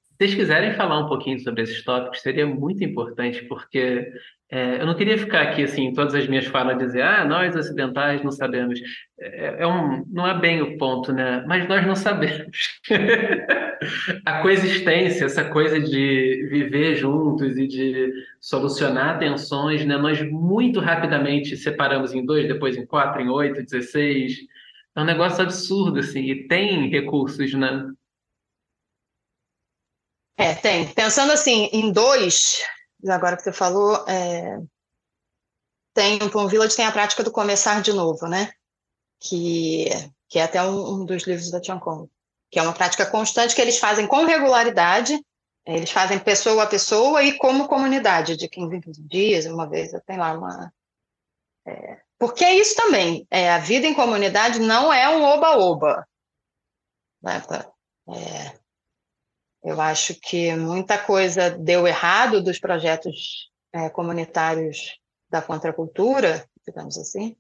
Se vocês quiserem falar um pouquinho sobre esses tópicos, seria muito importante, porque é, eu não queria ficar aqui, assim, todas as minhas falas, dizer, ah, nós ocidentais não sabemos. É, é um, não é bem o ponto, né? Mas nós não sabemos. a coexistência, essa coisa de viver juntos e de solucionar tensões, né? Nós muito rapidamente separamos em dois, depois em quatro, em oito, dezesseis. É um negócio absurdo, assim, e tem recursos, né? É, tem. Pensando assim, em dois, agora que você falou, é, tem o Plum Village tem a prática do começar de novo, né? Que, que é até um, um dos livros da Kong, que é uma prática constante que eles fazem com regularidade, eles fazem pessoa a pessoa e como comunidade, de 15 em 15 dias, uma vez, tem lá uma... É, porque é isso também, é, a vida em comunidade não é um oba-oba. Né? É, eu acho que muita coisa deu errado dos projetos é, comunitários da contracultura, digamos assim.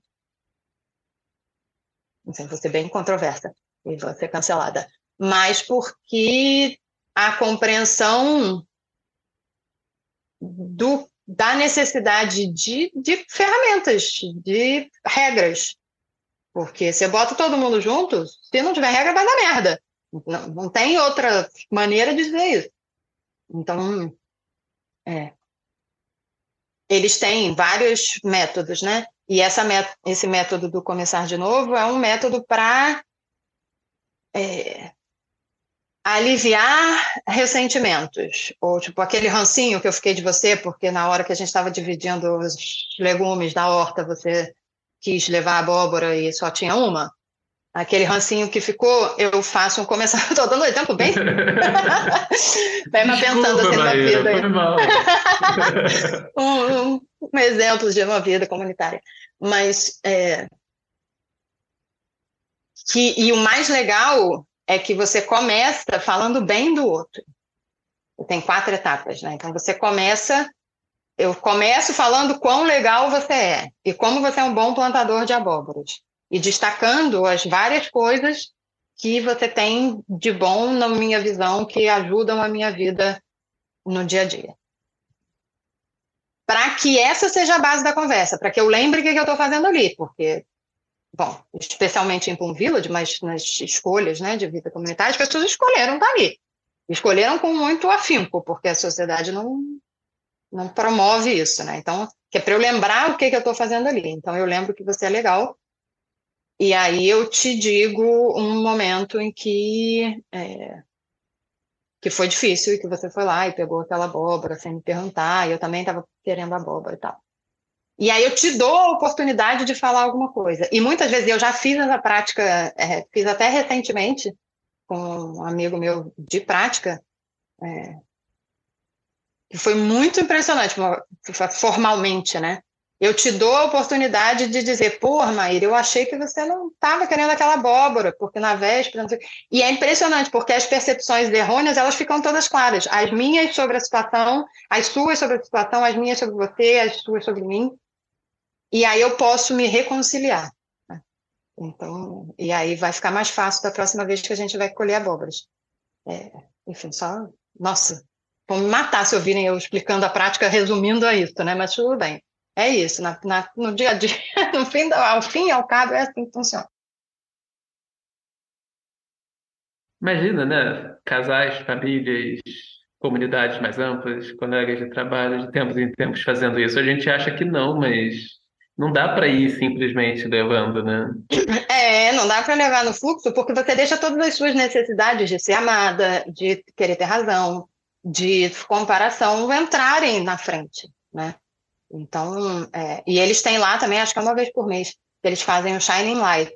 Sei, vou ser bem controversa e vou ser cancelada. Mas porque a compreensão do, da necessidade de, de ferramentas, de regras. Porque você bota todo mundo junto, se não tiver regra, vai dar merda. Não, não tem outra maneira de dizer isso. Então, é, eles têm vários métodos, né? E essa met esse método do começar de novo é um método para é, aliviar ressentimentos. Ou, tipo, aquele rancinho que eu fiquei de você, porque na hora que a gente estava dividindo os legumes da horta, você quis levar a abóbora e só tinha uma aquele rancinho que ficou, eu faço um começar. Estou dando exemplo bem. Vai pensando assim na vida. um, um, um, exemplo de uma vida comunitária. Mas. É, que, e o mais legal é que você começa falando bem do outro. Tem quatro etapas, né? Então você começa. Eu começo falando quão legal você é e como você é um bom plantador de abóboras e destacando as várias coisas que você tem de bom, na minha visão, que ajudam a minha vida no dia a dia. Para que essa seja a base da conversa, para que eu lembre o que, eu estou fazendo ali, porque, bom, especialmente em Plum Village, mas nas escolhas né, de vida comunitária, as pessoas escolheram estar ali. Escolheram com muito afinco, porque a sociedade não, não promove isso, né? Então, que é para eu lembrar o que, que eu estou fazendo ali. Então, eu lembro que você é legal, e aí eu te digo um momento em que, é, que foi difícil e que você foi lá e pegou aquela abóbora sem me perguntar, e eu também estava querendo abóbora e tal. E aí eu te dou a oportunidade de falar alguma coisa. E muitas vezes eu já fiz essa prática, é, fiz até recentemente com um amigo meu de prática, é, que foi muito impressionante, formalmente, né? Eu te dou a oportunidade de dizer, pô, Maíra, eu achei que você não estava querendo aquela abóbora, porque na véspera... E é impressionante, porque as percepções errôneas, elas ficam todas claras. As minhas sobre a situação, as suas sobre a situação, as minhas sobre você, as suas sobre mim. E aí eu posso me reconciliar. Né? Então, e aí vai ficar mais fácil da próxima vez que a gente vai colher abóboras. É, enfim, só... Nossa, vão me matar se ouvirem eu explicando a prática, resumindo a isso, né? Mas tudo bem. É isso, na, na, no dia a dia, no fim, ao fim e ao cabo, é assim que funciona. Imagina, né? Casais, famílias, comunidades mais amplas, colegas de trabalho, de tempos em tempos fazendo isso. A gente acha que não, mas não dá para ir simplesmente levando, né? É, não dá para levar no fluxo, porque você deixa todas as suas necessidades de ser amada, de querer ter razão, de comparação entrarem na frente, né? Então, é, e eles têm lá também, acho que é uma vez por mês, que eles fazem o Shining Light,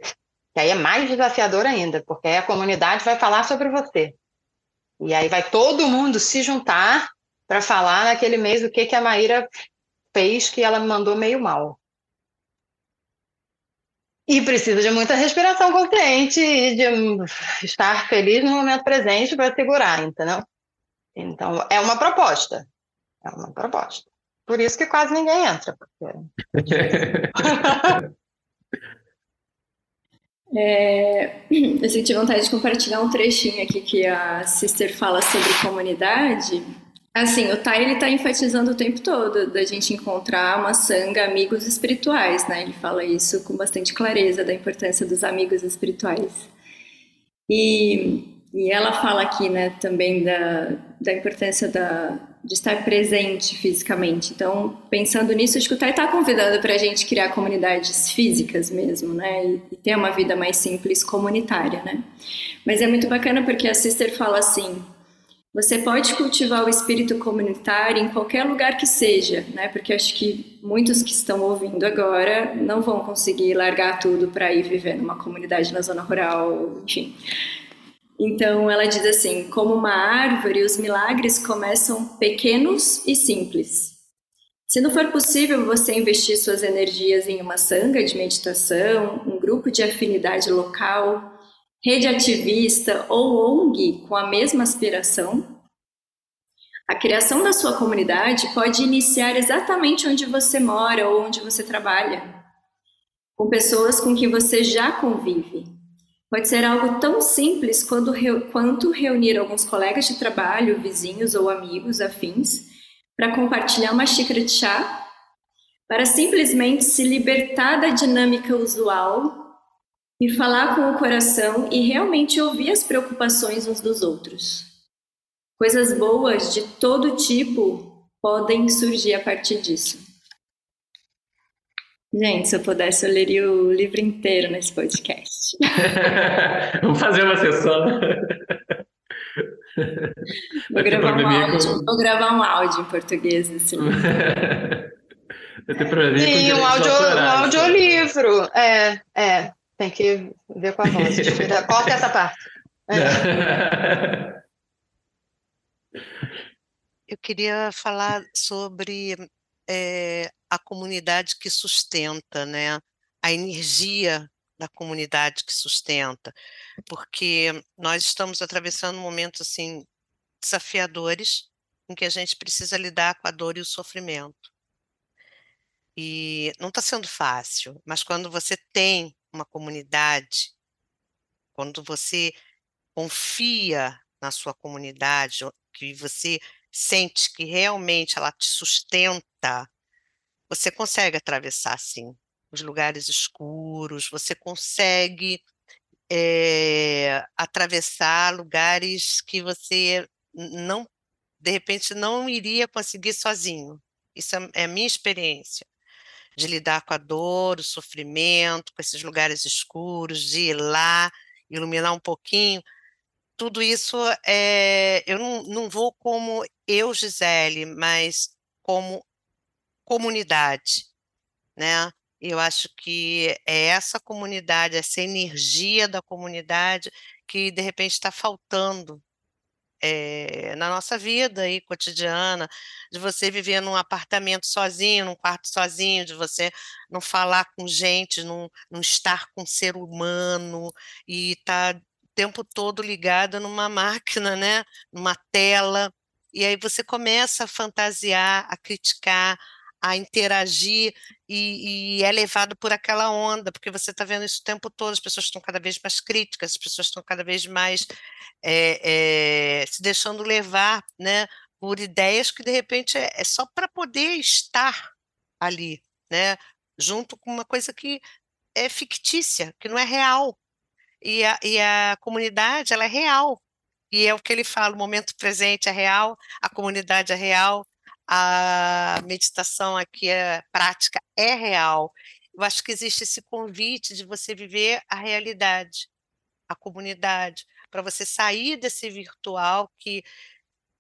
que aí é mais desafiador ainda, porque aí a comunidade vai falar sobre você. E aí vai todo mundo se juntar para falar naquele mês o que, que a Maíra fez que ela me mandou meio mal. E precisa de muita respiração consciente e de estar feliz no momento presente para segurar, entendeu? Então, é uma proposta. É uma proposta. Por isso que quase ninguém entra. Porque... é, eu senti vontade de compartilhar um trechinho aqui que a Sister fala sobre comunidade. Assim, o Tai ele está enfatizando o tempo todo da gente encontrar uma sanga, amigos espirituais, né? Ele fala isso com bastante clareza da importância dos amigos espirituais. E, e ela fala aqui, né, também da, da importância da, de estar presente fisicamente. Então, pensando nisso, acho que o Tai está convidando para a gente criar comunidades físicas mesmo, né? E, e, ter uma vida mais simples comunitária, né? Mas é muito bacana porque a Sister fala assim: você pode cultivar o espírito comunitário em qualquer lugar que seja, né? Porque acho que muitos que estão ouvindo agora não vão conseguir largar tudo para ir viver numa comunidade na zona rural, enfim. Então ela diz assim: como uma árvore, os milagres começam pequenos e simples. Se não for possível você investir suas energias em uma sanga de meditação, um grupo de afinidade local, rede ativista ou ONG com a mesma aspiração, a criação da sua comunidade pode iniciar exatamente onde você mora ou onde você trabalha, com pessoas com quem você já convive. Pode ser algo tão simples quanto, quanto reunir alguns colegas de trabalho, vizinhos ou amigos afins para compartilhar uma xícara de chá, para simplesmente se libertar da dinâmica usual e falar com o coração e realmente ouvir as preocupações uns dos outros. Coisas boas de todo tipo podem surgir a partir disso. Gente, se eu pudesse, eu leria o livro inteiro nesse podcast. Vamos fazer uma sessão. Vou gravar, um áudio, vou gravar um áudio em português desse livro. Vai ter problema Sim, um, áudio, um audiolivro. É, é. Tem que ver com a voz. Corta essa parte. É. Eu queria falar sobre é, a comunidade que sustenta, né? A energia da comunidade que sustenta, porque nós estamos atravessando momentos assim desafiadores em que a gente precisa lidar com a dor e o sofrimento. E não está sendo fácil, mas quando você tem uma comunidade, quando você confia na sua comunidade, que você sente que realmente ela te sustenta, você consegue atravessar, sim, os lugares escuros, você consegue é, atravessar lugares que você não, de repente, não iria conseguir sozinho. Isso é, é a minha experiência de lidar com a dor, o sofrimento, com esses lugares escuros, de ir lá, iluminar um pouquinho, tudo isso é, eu não, não vou como eu, Gisele, mas como comunidade, né? Eu acho que é essa comunidade, essa energia da comunidade que de repente está faltando é, na nossa vida aí cotidiana, de você viver num apartamento sozinho, num quarto sozinho, de você não falar com gente, não, não estar com um ser humano e estar tá o tempo todo ligada numa máquina, né? numa tela. E aí você começa a fantasiar, a criticar, a interagir e, e, é levado por aquela onda, porque você está vendo isso o tempo todo, as pessoas estão cada vez mais críticas, as pessoas estão cada vez mais é, é, se deixando levar né, por ideias que de repente é, é só para poder estar ali, né, junto com uma coisa que é fictícia, que não é real. E a, e a comunidade ela é real, e é o que ele fala: o momento presente é real, a comunidade é real, a meditação aqui é prática, é real. Eu acho que existe esse convite de você viver a realidade, a comunidade, para você sair desse virtual que,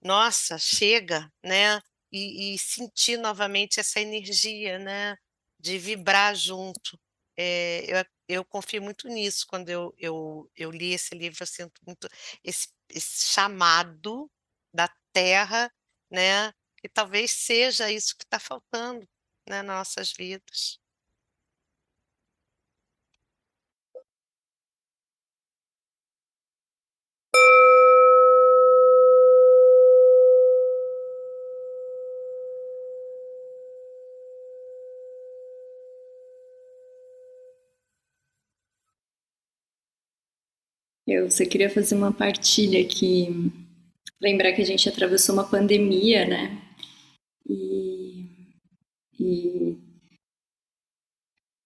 nossa, chega, né? E, e, sentir novamente essa energia, né? De vibrar junto. É, eu, eu confio muito nisso. Quando eu, eu, eu li esse livro, eu sinto muito esse, esse chamado da terra, né? E talvez seja isso que está faltando né, nas nossas vidas. Eu só queria fazer uma partilha aqui, lembrar que a gente atravessou uma pandemia, né? E,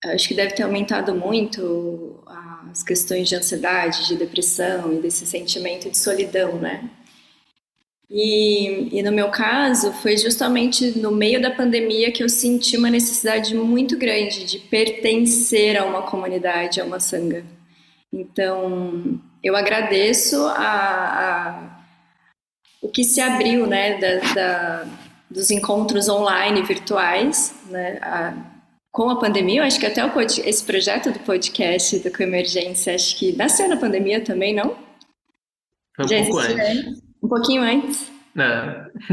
acho que deve ter aumentado muito as questões de ansiedade, de depressão e desse sentimento de solidão, né? E, e, no meu caso, foi justamente no meio da pandemia que eu senti uma necessidade muito grande de pertencer a uma comunidade, a uma sanga. Então, eu agradeço a, a o que se abriu, né, da, da dos encontros online virtuais, né? A, com a pandemia, eu acho que até o, esse projeto do podcast do Coemergência, acho que nasceu na pandemia também, não? Foi um Já pouco antes. Né? Um pouquinho antes. Não.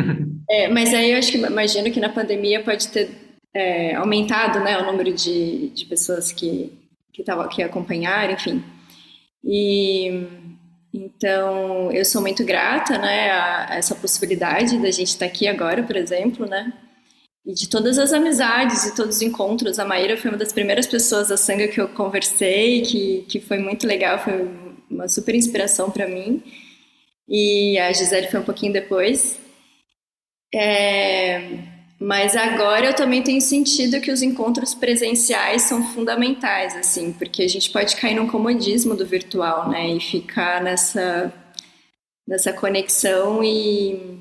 é, mas aí eu acho que imagino que na pandemia pode ter é, aumentado, né, o número de, de pessoas que que, tava, que acompanharam, enfim. E então, eu sou muito grata, né, a, essa possibilidade da gente estar aqui agora, por exemplo, né, e de todas as amizades e todos os encontros. A Maíra foi uma das primeiras pessoas da Sanga que eu conversei, que, que foi muito legal, foi uma super inspiração para mim. E a Gisele foi um pouquinho depois. É, mas agora eu também tenho sentido que os encontros presenciais são fundamentais, assim, porque a gente pode cair num comodismo do virtual, né? E ficar nessa, nessa conexão e,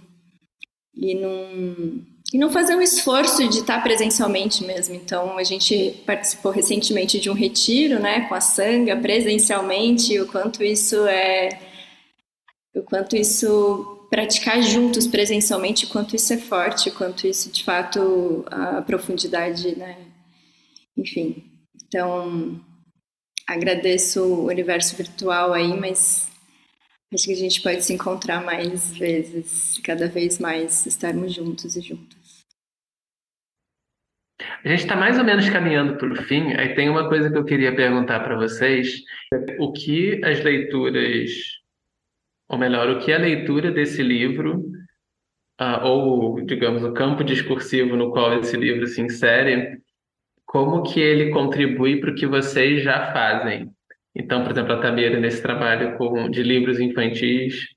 e, não, e não fazer um esforço de estar presencialmente mesmo. Então, a gente participou recentemente de um retiro, né, com a Sanga, presencialmente, o quanto isso é. O quanto isso praticar juntos presencialmente, quanto isso é forte, quanto isso de fato a profundidade, né? Enfim, então agradeço o universo virtual aí, mas acho que a gente pode se encontrar mais vezes, cada vez mais estarmos juntos e juntas. A gente está mais ou menos caminhando para o fim. Aí tem uma coisa que eu queria perguntar para vocês: o que as leituras ou melhor, o que a leitura desse livro, uh, ou, digamos, o campo discursivo no qual esse livro se insere, como que ele contribui para o que vocês já fazem. Então, por exemplo, a Tamira nesse trabalho com, de livros infantis,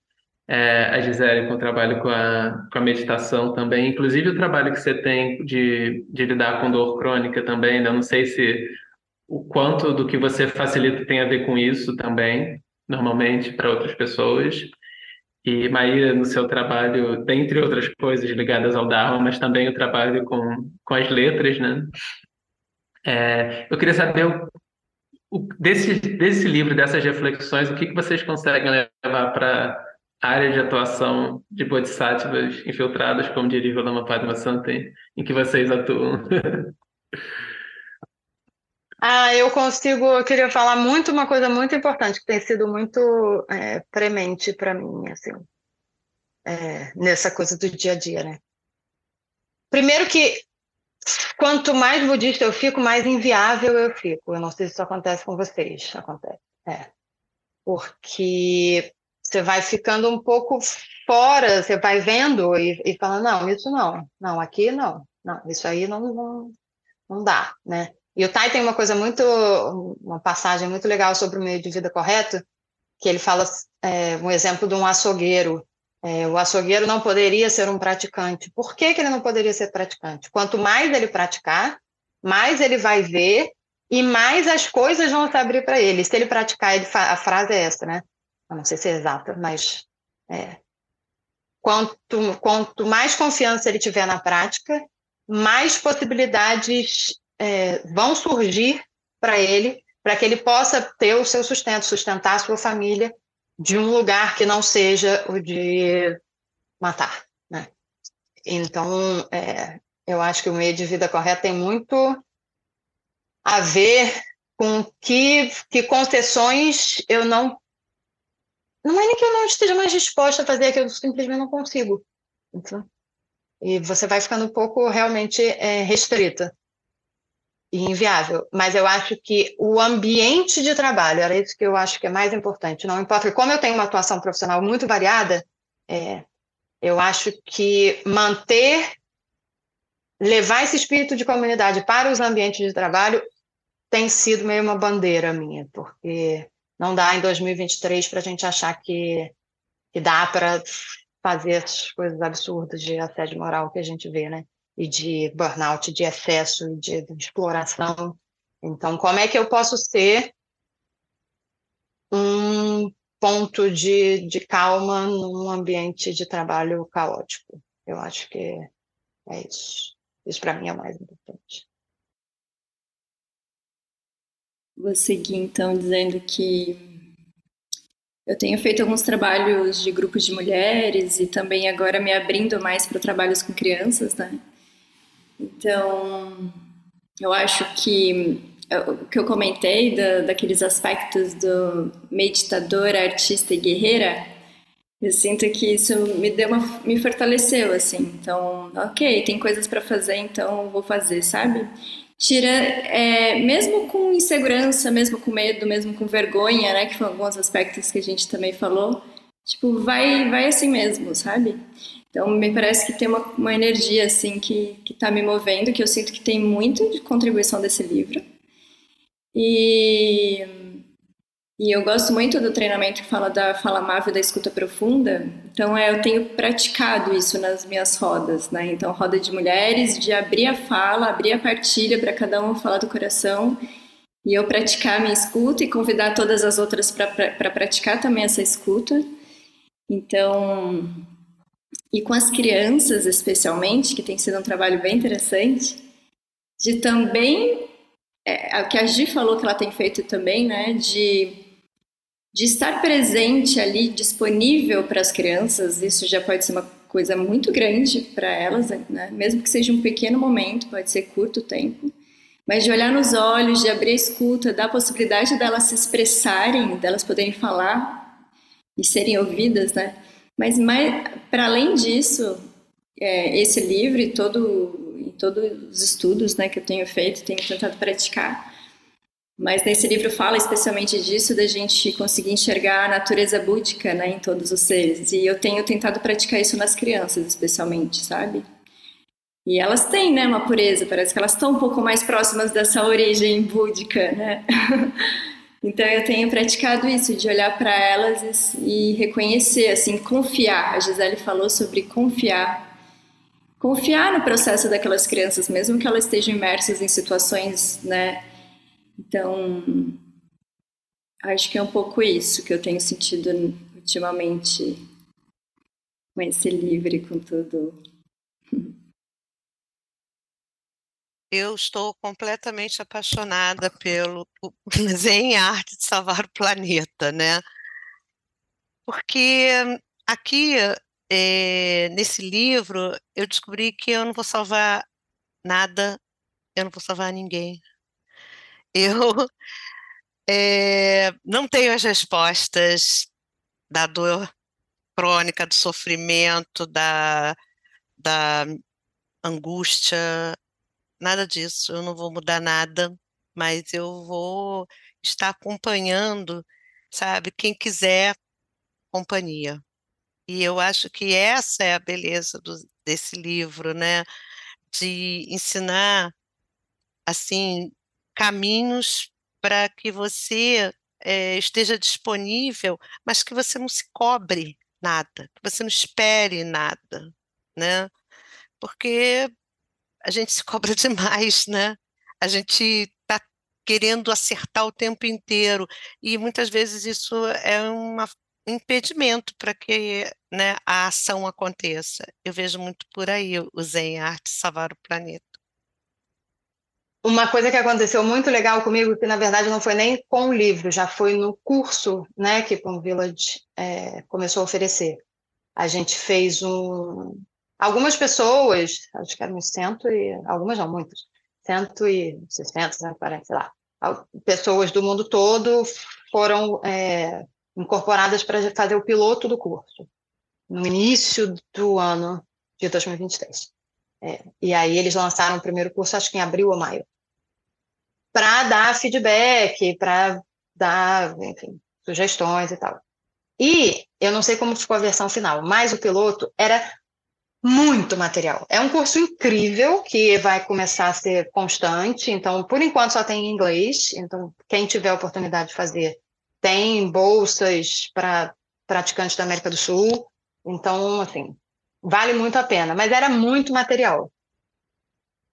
é, a Gisele com o trabalho com a, com a meditação também, inclusive o trabalho que você tem de, de lidar com dor crônica também, né? não sei se o quanto do que você facilita tem a ver com isso também, normalmente para outras pessoas. E Maíra, no seu trabalho, dentre outras coisas ligadas ao Dharma, mas também o trabalho com, com as letras, né? É, eu queria saber o, desse, desse livro, dessas reflexões, o que, que vocês conseguem levar para a área de atuação de bodhisattvas infiltrados, como diria o Lama Padma Santen, em que vocês atuam? Ah, eu consigo, eu queria falar muito uma coisa muito importante que tem sido muito é, premente para mim, assim, é, nessa coisa do dia a dia, né? Primeiro que quanto mais budista eu fico, mais inviável eu fico. Eu não sei se isso acontece com vocês. Acontece. É. Porque você vai ficando um pouco fora, você vai vendo e, e não, isso não, não, aqui não, não, isso aí não, não, não dá, né? E o Tai tem uma coisa muito, uma passagem muito legal sobre o meio de vida correto, que ele fala é, um exemplo de um açougueiro é, o açougueiro não poderia ser um praticante. Por que, que ele não poderia ser praticante? Quanto mais ele praticar, mais ele vai ver e mais as coisas vão se abrir para ele. Se ele praticar, ele a frase é essa, né? Eu não sei se é exata, mas é, quanto, quanto mais confiança ele tiver na prática, mais possibilidades é, vão surgir para ele, para que ele possa ter o seu sustento, sustentar a sua família de um lugar que não seja o de matar, né? Então, é, eu acho que o meio de vida correto tem muito a ver com que, que concessões eu não. Não é nem que eu não esteja mais disposta a fazer, que eu simplesmente não consigo. Então, e você vai ficando um pouco realmente é, restrita e inviável. Mas eu acho que o ambiente de trabalho, era isso que eu acho que é mais importante. Não importa, como eu tenho uma atuação profissional muito variada, é, eu acho que manter, levar esse espírito de comunidade para os ambientes de trabalho tem sido meio uma bandeira minha, porque não dá em 2023 para a gente achar que, que dá para fazer as coisas absurdas de assédio moral que a gente vê, né? E de burnout, de excesso, de, de exploração. Então, como é que eu posso ser um ponto de, de calma num ambiente de trabalho caótico? Eu acho que é isso. Isso para mim é o mais importante. Vou seguir então dizendo que eu tenho feito alguns trabalhos de grupos de mulheres e também agora me abrindo mais para trabalhos com crianças, né? Então, eu acho que o que eu comentei da, daqueles aspectos do meditador, artista e guerreira, eu sinto que isso me deu uma, me fortaleceu assim. Então, ok, tem coisas para fazer, então vou fazer, sabe? Tira, é, mesmo com insegurança, mesmo com medo, mesmo com vergonha, né? Que foram alguns aspectos que a gente também falou. Tipo, vai, vai assim mesmo, sabe? Então, me parece que tem uma, uma energia, assim, que está me movendo, que eu sinto que tem muito de contribuição desse livro. E, e eu gosto muito do treinamento que fala da fala amável da escuta profunda. Então, é, eu tenho praticado isso nas minhas rodas, né? Então, roda de mulheres, de abrir a fala, abrir a partilha para cada um falar do coração e eu praticar a minha escuta e convidar todas as outras para pra praticar também essa escuta. Então, e com as crianças especialmente, que tem sido um trabalho bem interessante, de também, é, o que a Gi falou que ela tem feito também, né, de, de estar presente ali, disponível para as crianças, isso já pode ser uma coisa muito grande para elas, né, mesmo que seja um pequeno momento, pode ser curto tempo, mas de olhar nos olhos, de abrir a escuta, dar a possibilidade delas se expressarem, delas poderem falar e serem ouvidas, né, mas para além disso, é, esse livro e todo, todos os estudos né, que eu tenho feito, tenho tentado praticar, mas nesse livro fala especialmente disso, da gente conseguir enxergar a natureza búdica né, em todos os seres. E eu tenho tentado praticar isso nas crianças, especialmente, sabe? E elas têm né, uma pureza, parece que elas estão um pouco mais próximas dessa origem búdica, né? Então eu tenho praticado isso, de olhar para elas e, e, reconhecer, assim, confiar. A Gisele falou sobre confiar. Confiar no processo daquelas crianças, mesmo que elas estejam imersas em situações, né? Então, acho que é um pouco isso que eu tenho sentido ultimamente com esse livro com tudo. eu estou completamente apaixonada pelo Zen Arte de Salvar o Planeta, né? Porque aqui, é, nesse livro, eu descobri que eu não vou salvar nada, eu não vou salvar ninguém. Eu é, não tenho as respostas da dor crônica, do sofrimento, da, da angústia, nada disso, eu não vou mudar nada, mas eu vou estar acompanhando, sabe, quem quiser companhia. E eu acho que essa é a beleza do, desse livro, né? De ensinar, assim, caminhos para que você é, esteja disponível, mas que você não se cobre nada, que você não espere nada, né? Porque a gente se cobra demais, né? A gente está querendo acertar o tempo inteiro e muitas vezes isso é um impedimento para que né, a ação aconteça. Eu vejo muito por aí o Zen Arte salvar o planeta. Uma coisa que aconteceu muito legal comigo, que na verdade não foi nem com o livro, já foi no curso né, que o Village é, começou a oferecer. A gente fez um, Algumas pessoas, acho que eram cento e. Algumas não, muitas. 160, 140, sei lá. Pessoas do mundo todo foram é, incorporadas para fazer o piloto do curso, no início do ano de 2023. É, e aí eles lançaram o primeiro curso, acho que em abril ou maio, para dar feedback, para dar, enfim, sugestões e tal. E eu não sei como ficou a versão final, mas o piloto era muito material. É um curso incrível que vai começar a ser constante. Então, por enquanto, só tem em inglês. Então, quem tiver a oportunidade de fazer, tem bolsas para praticantes da América do Sul. Então, assim, vale muito a pena. Mas era muito material.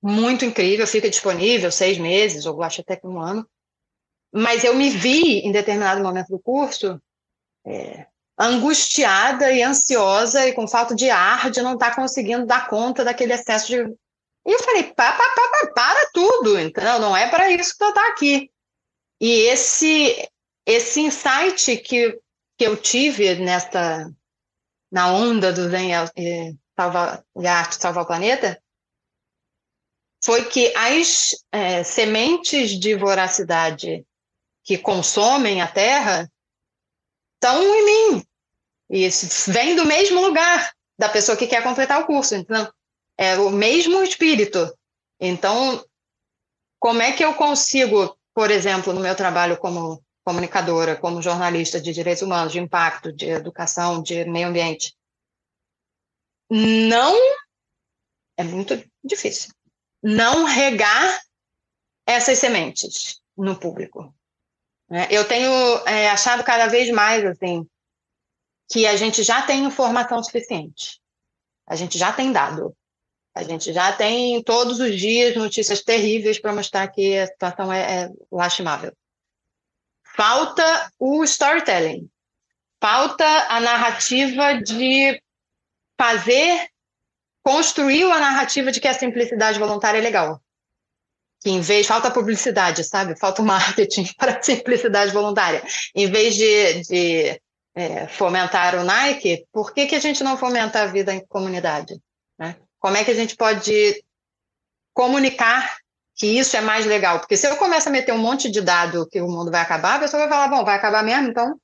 Muito incrível. Fica disponível seis meses, ou acho até que um ano. Mas eu me vi, em determinado momento do curso, é, angustiada e ansiosa e com falta de ar de não estar tá conseguindo dar conta daquele excesso de. E eu falei, pá, pá, pá, pá, para tudo, então não é para isso que eu estou aqui. E esse, esse insight que, que eu tive nesta, na onda do Zen e salvar, arte salvar o planeta foi que as é, sementes de voracidade que consomem a Terra estão em mim, e vem do mesmo lugar da pessoa que quer completar o curso. Então, é o mesmo espírito. Então, como é que eu consigo, por exemplo, no meu trabalho como comunicadora, como jornalista de direitos humanos, de impacto, de educação, de meio ambiente, não é muito difícil. Não regar essas sementes no público. Né? Eu tenho é, achado cada vez mais assim que a gente já tem informação suficiente. A gente já tem dado. A gente já tem todos os dias notícias terríveis para mostrar que a situação é, é lastimável. Falta o storytelling. Falta a narrativa de fazer, construir a narrativa de que a simplicidade voluntária é legal. Que em vez, falta publicidade, sabe? Falta marketing para a simplicidade voluntária. Em vez de, de é, fomentar o Nike, por que, que a gente não fomenta a vida em comunidade? Né? Como é que a gente pode comunicar que isso é mais legal? Porque se eu começo a meter um monte de dado que o mundo vai acabar, a pessoa vai falar, bom, vai acabar mesmo, então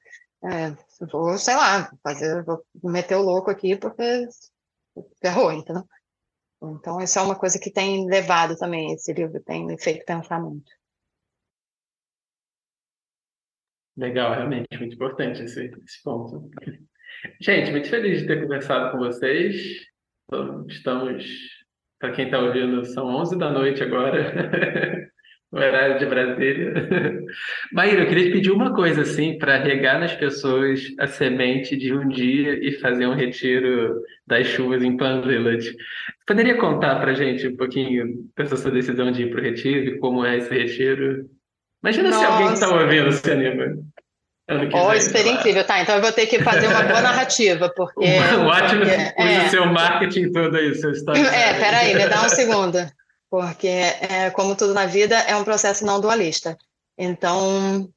é, vou, sei lá, fazer, vou meter o louco aqui porque ferrou, entendeu? Então, isso é uma coisa que tem levado também, esse livro tem feito pensar muito. Legal, realmente, muito importante esse, esse ponto. Gente, muito feliz de ter conversado com vocês. Estamos, para quem está ouvindo, são 11 da noite agora, no horário de Brasília. Maíra, eu queria te pedir uma coisa, assim, para regar nas pessoas a semente de um dia e fazer um retiro das chuvas em Pan Village. Poderia contar para gente um pouquinho dessa sua decisão de ir para o retiro e como é esse retiro? Imagina Nossa. se alguém que está ouvindo se anima. Ó, oh, super incrível. Tá, então eu vou ter que fazer uma boa narrativa, porque... O Atlas usa é, o seu marketing todo aí, seu story. É, peraí, me dá um segundo. porque, é, como tudo na vida, é um processo não dualista. Então,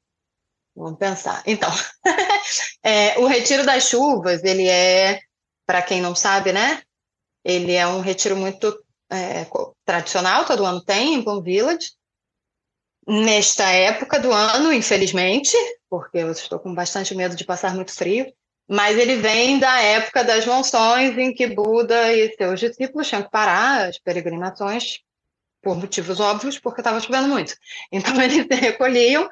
vamos pensar. Então, é, o retiro das chuvas, ele é, para quem não sabe, né? Ele é um retiro muito é, tradicional, todo ano tem, em Plum Village. Nesta época do ano, infelizmente, porque eu estou com bastante medo de passar muito frio, mas ele vem da época das monções em que Buda e seus discípulos tinham que parar as peregrinações por motivos óbvios, porque estava chovendo muito. Então eles se recolhiam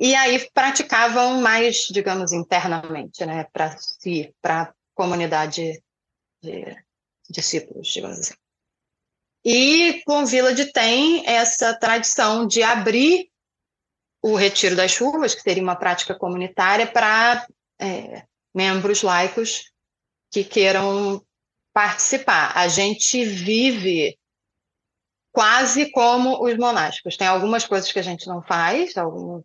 e aí praticavam mais, digamos, internamente, né, para si, para a comunidade de discípulos, digamos assim. E com Village tem essa tradição de abrir o retiro das chuvas, que seria uma prática comunitária, para é, membros laicos que queiram participar. A gente vive quase como os monásticos. Tem algumas coisas que a gente não faz, alguns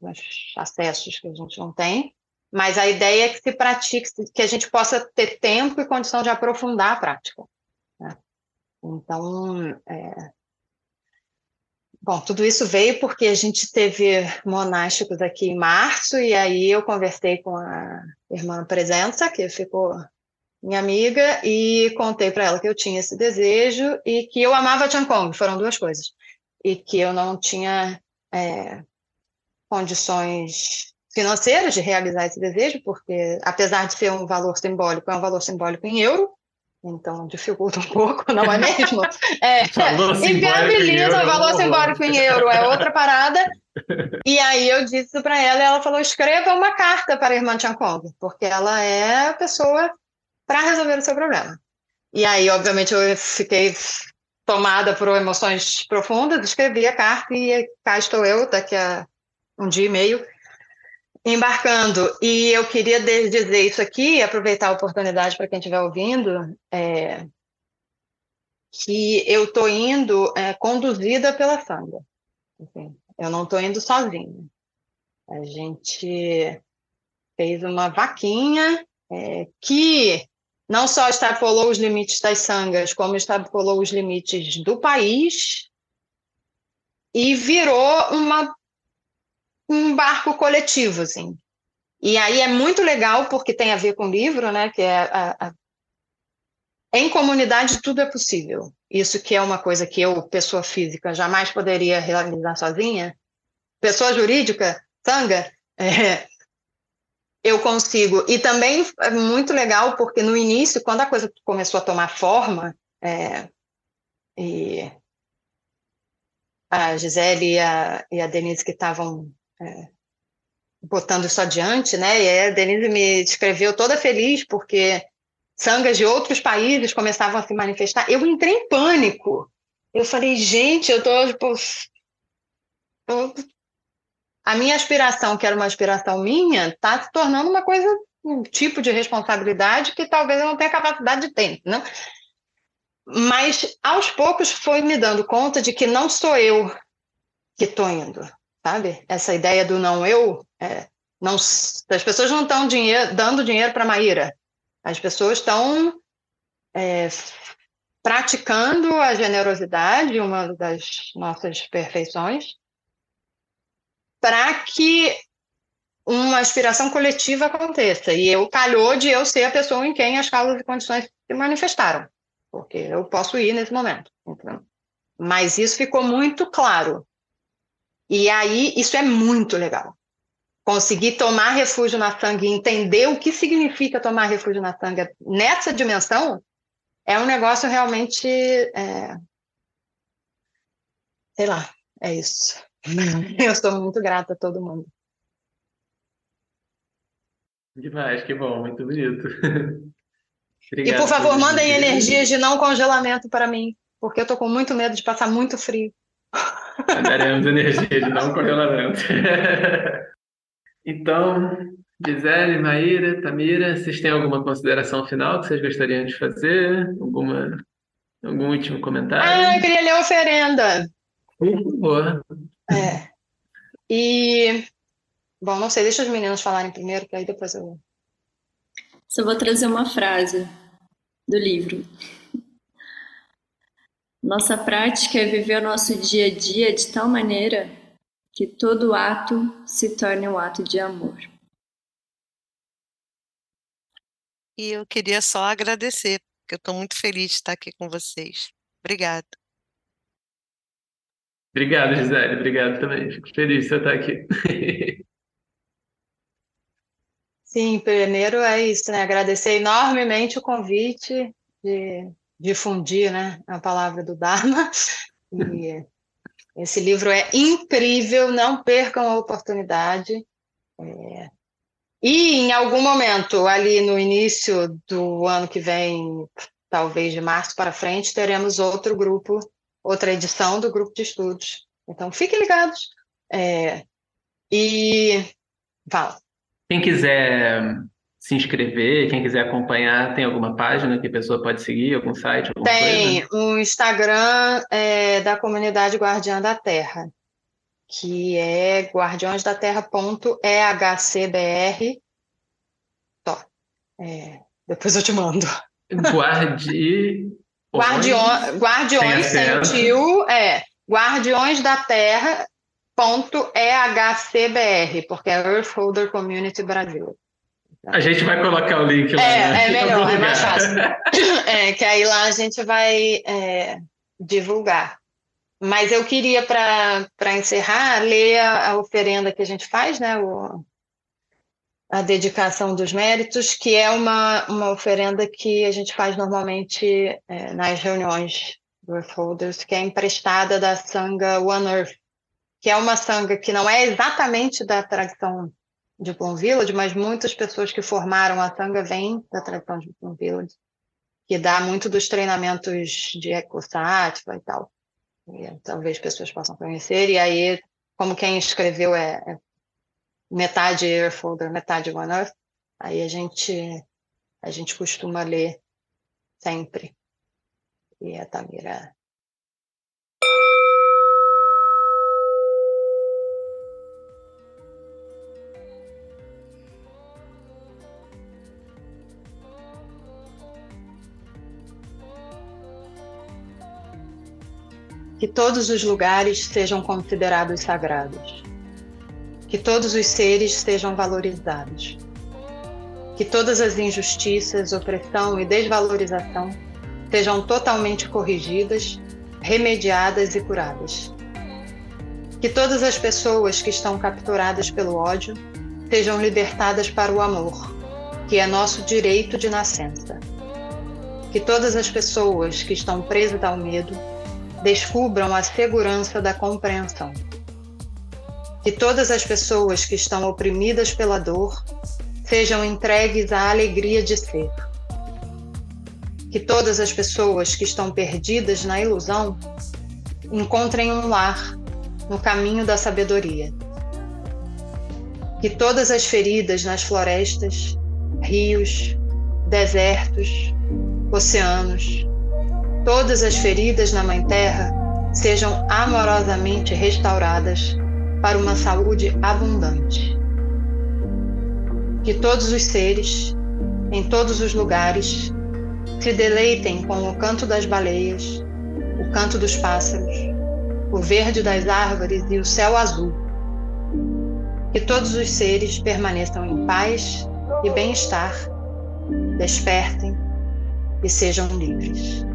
acessos que a gente não tem, mas a ideia é que se pratique, que a gente possa ter tempo e condição de aprofundar a prática. Então, é... bom, tudo isso veio porque a gente teve monásticos aqui em março, e aí eu conversei com a irmã Presença, que ficou minha amiga, e contei para ela que eu tinha esse desejo e que eu amava Kong, foram duas coisas, e que eu não tinha é, condições financeiras de realizar esse desejo, porque apesar de ser um valor simbólico, é um valor simbólico em euro, então dificulta um pouco, não é mesmo? É, inviabiliza o valor simbólico em euro, é outra parada. E aí eu disse para ela, ela falou: escreva uma carta para a irmã Kong, porque ela é a pessoa para resolver o seu problema. E aí, obviamente, eu fiquei tomada por emoções profundas, escrevi a carta e cá estou eu, daqui a um dia e meio, embarcando. E eu queria dizer isso aqui, aproveitar a oportunidade para quem estiver ouvindo, é, que eu estou indo é, conduzida pela Sandra. Assim, eu não estou indo sozinha. A gente fez uma vaquinha é, que não só extrapolou os limites das sangas, como extrapolou os limites do país e virou uma, um barco coletivo, assim. E aí é muito legal porque tem a ver com o livro, né? Que é a, a... em comunidade tudo é possível. Isso que é uma coisa que eu, pessoa física, jamais poderia realizar sozinha. Pessoa jurídica, sanga, é, eu consigo. E também é muito legal, porque no início, quando a coisa começou a tomar forma, é, e a Gisele e a, e a Denise que estavam é, botando isso adiante, né? E a Denise me escreveu toda feliz, porque sangas de outros países começavam a se manifestar. Eu entrei em pânico. Eu falei, gente, eu tô, tipo, tô a minha aspiração, que era uma aspiração minha, está se tornando uma coisa, um tipo de responsabilidade que talvez eu não tenha capacidade de ter, né? Mas aos poucos foi me dando conta de que não sou eu que estou indo, sabe? Essa ideia do não eu, é, não, as pessoas não estão dinheiro, dando dinheiro para Maíra, as pessoas estão é, praticando a generosidade, uma das nossas perfeições, para que uma aspiração coletiva aconteça. E eu calhou de eu ser a pessoa em quem as causas e condições se manifestaram, porque eu posso ir nesse momento. Então, mas isso ficou muito claro. E aí, isso é muito legal. Conseguir tomar refúgio na sangue e entender o que significa tomar refúgio na sangue nessa dimensão é um negócio realmente. É... Sei lá, é isso. Eu sou muito grata a todo mundo. Demais, que bom, muito bonito. e por favor, mandem energias de não congelamento para mim, porque eu estou com muito medo de passar muito frio. Daremos energia de não congelamento. então, Gisele, Maíra, Tamira, vocês têm alguma consideração final que vocês gostariam de fazer? Alguma, algum último comentário? Ah, eu queria ler a oferenda. Por favor. É. E, bom, não sei, deixa os meninos falarem primeiro, que aí depois eu. Só vou trazer uma frase do livro. Nossa prática é viver o nosso dia a dia de tal maneira que todo ato se torne um ato de amor. E eu queria só agradecer, porque eu estou muito feliz de estar aqui com vocês. Obrigada. Obrigado, Gisele. Obrigado também. Fico feliz de você estar aqui. Sim, primeiro é isso, né? Agradecer enormemente o convite de difundir, né, a palavra do Dharma. E esse livro é incrível, não percam a oportunidade. É... E em algum momento, ali no início do ano que vem, talvez de março para frente, teremos outro grupo, outra edição do grupo de estudos. Então, fiquem ligados. É... E fala. Quem quiser se inscrever, quem quiser acompanhar, tem alguma página que a pessoa pode seguir, algum site? Tem o um Instagram é, da comunidade Guardiã da Terra, que é guardiõesdaterra.ehcbr. É, depois eu te mando. Guardi... Guardiões, Guardiões sentiu, é, Guardiões da Terra ponto EHCBR, porque é Earth Holder Community Brasil. A gente vai colocar o link lá. É, né? é melhor, é mais fácil. É, que aí lá a gente vai é, divulgar. Mas eu queria, para encerrar, ler a, a, oferenda que a gente faz, né? O, a dedicação dos méritos, que é uma, uma oferenda que a gente faz normalmente é, nas reuniões do Earth Holders, que é emprestada da Sangha One Earth, que é uma sanga que não é exatamente da tradição de Plum Village, mas muitas pessoas que formaram a sanga vêm da tradição de Plum Village, que dá muito dos treinamentos de ecosativa e tal. E, talvez pessoas possam conhecer. E aí, como quem escreveu é, é metade Airfolder, metade One Earth, aí a gente a gente costuma ler sempre. E a Tamira que todos os lugares sejam considerados sagrados, que todos os seres sejam valorizados, que todas as injustiças, opressão e desvalorização sejam totalmente corrigidas, remediadas e curadas. Que todas as pessoas que estão capturadas pelo ódio sejam libertadas para o amor, que é nosso direito de nascença. Que todas as pessoas que estão presas ao medo descubram a segurança da compreensão. Que todas as pessoas que estão oprimidas pela dor sejam entregues à alegria de ser. Que todas as pessoas que estão perdidas na ilusão encontrem um lar no caminho da sabedoria. Que todas as feridas nas florestas, rios, desertos, oceanos, todas as feridas na Mãe Terra sejam amorosamente restauradas para uma saúde abundante. Que todos os seres, em todos os lugares, se deleitem com o canto das baleias, o canto dos pássaros, o verde das árvores e o céu azul. Que todos os seres permaneçam em paz e bem-estar, despertem e sejam livres.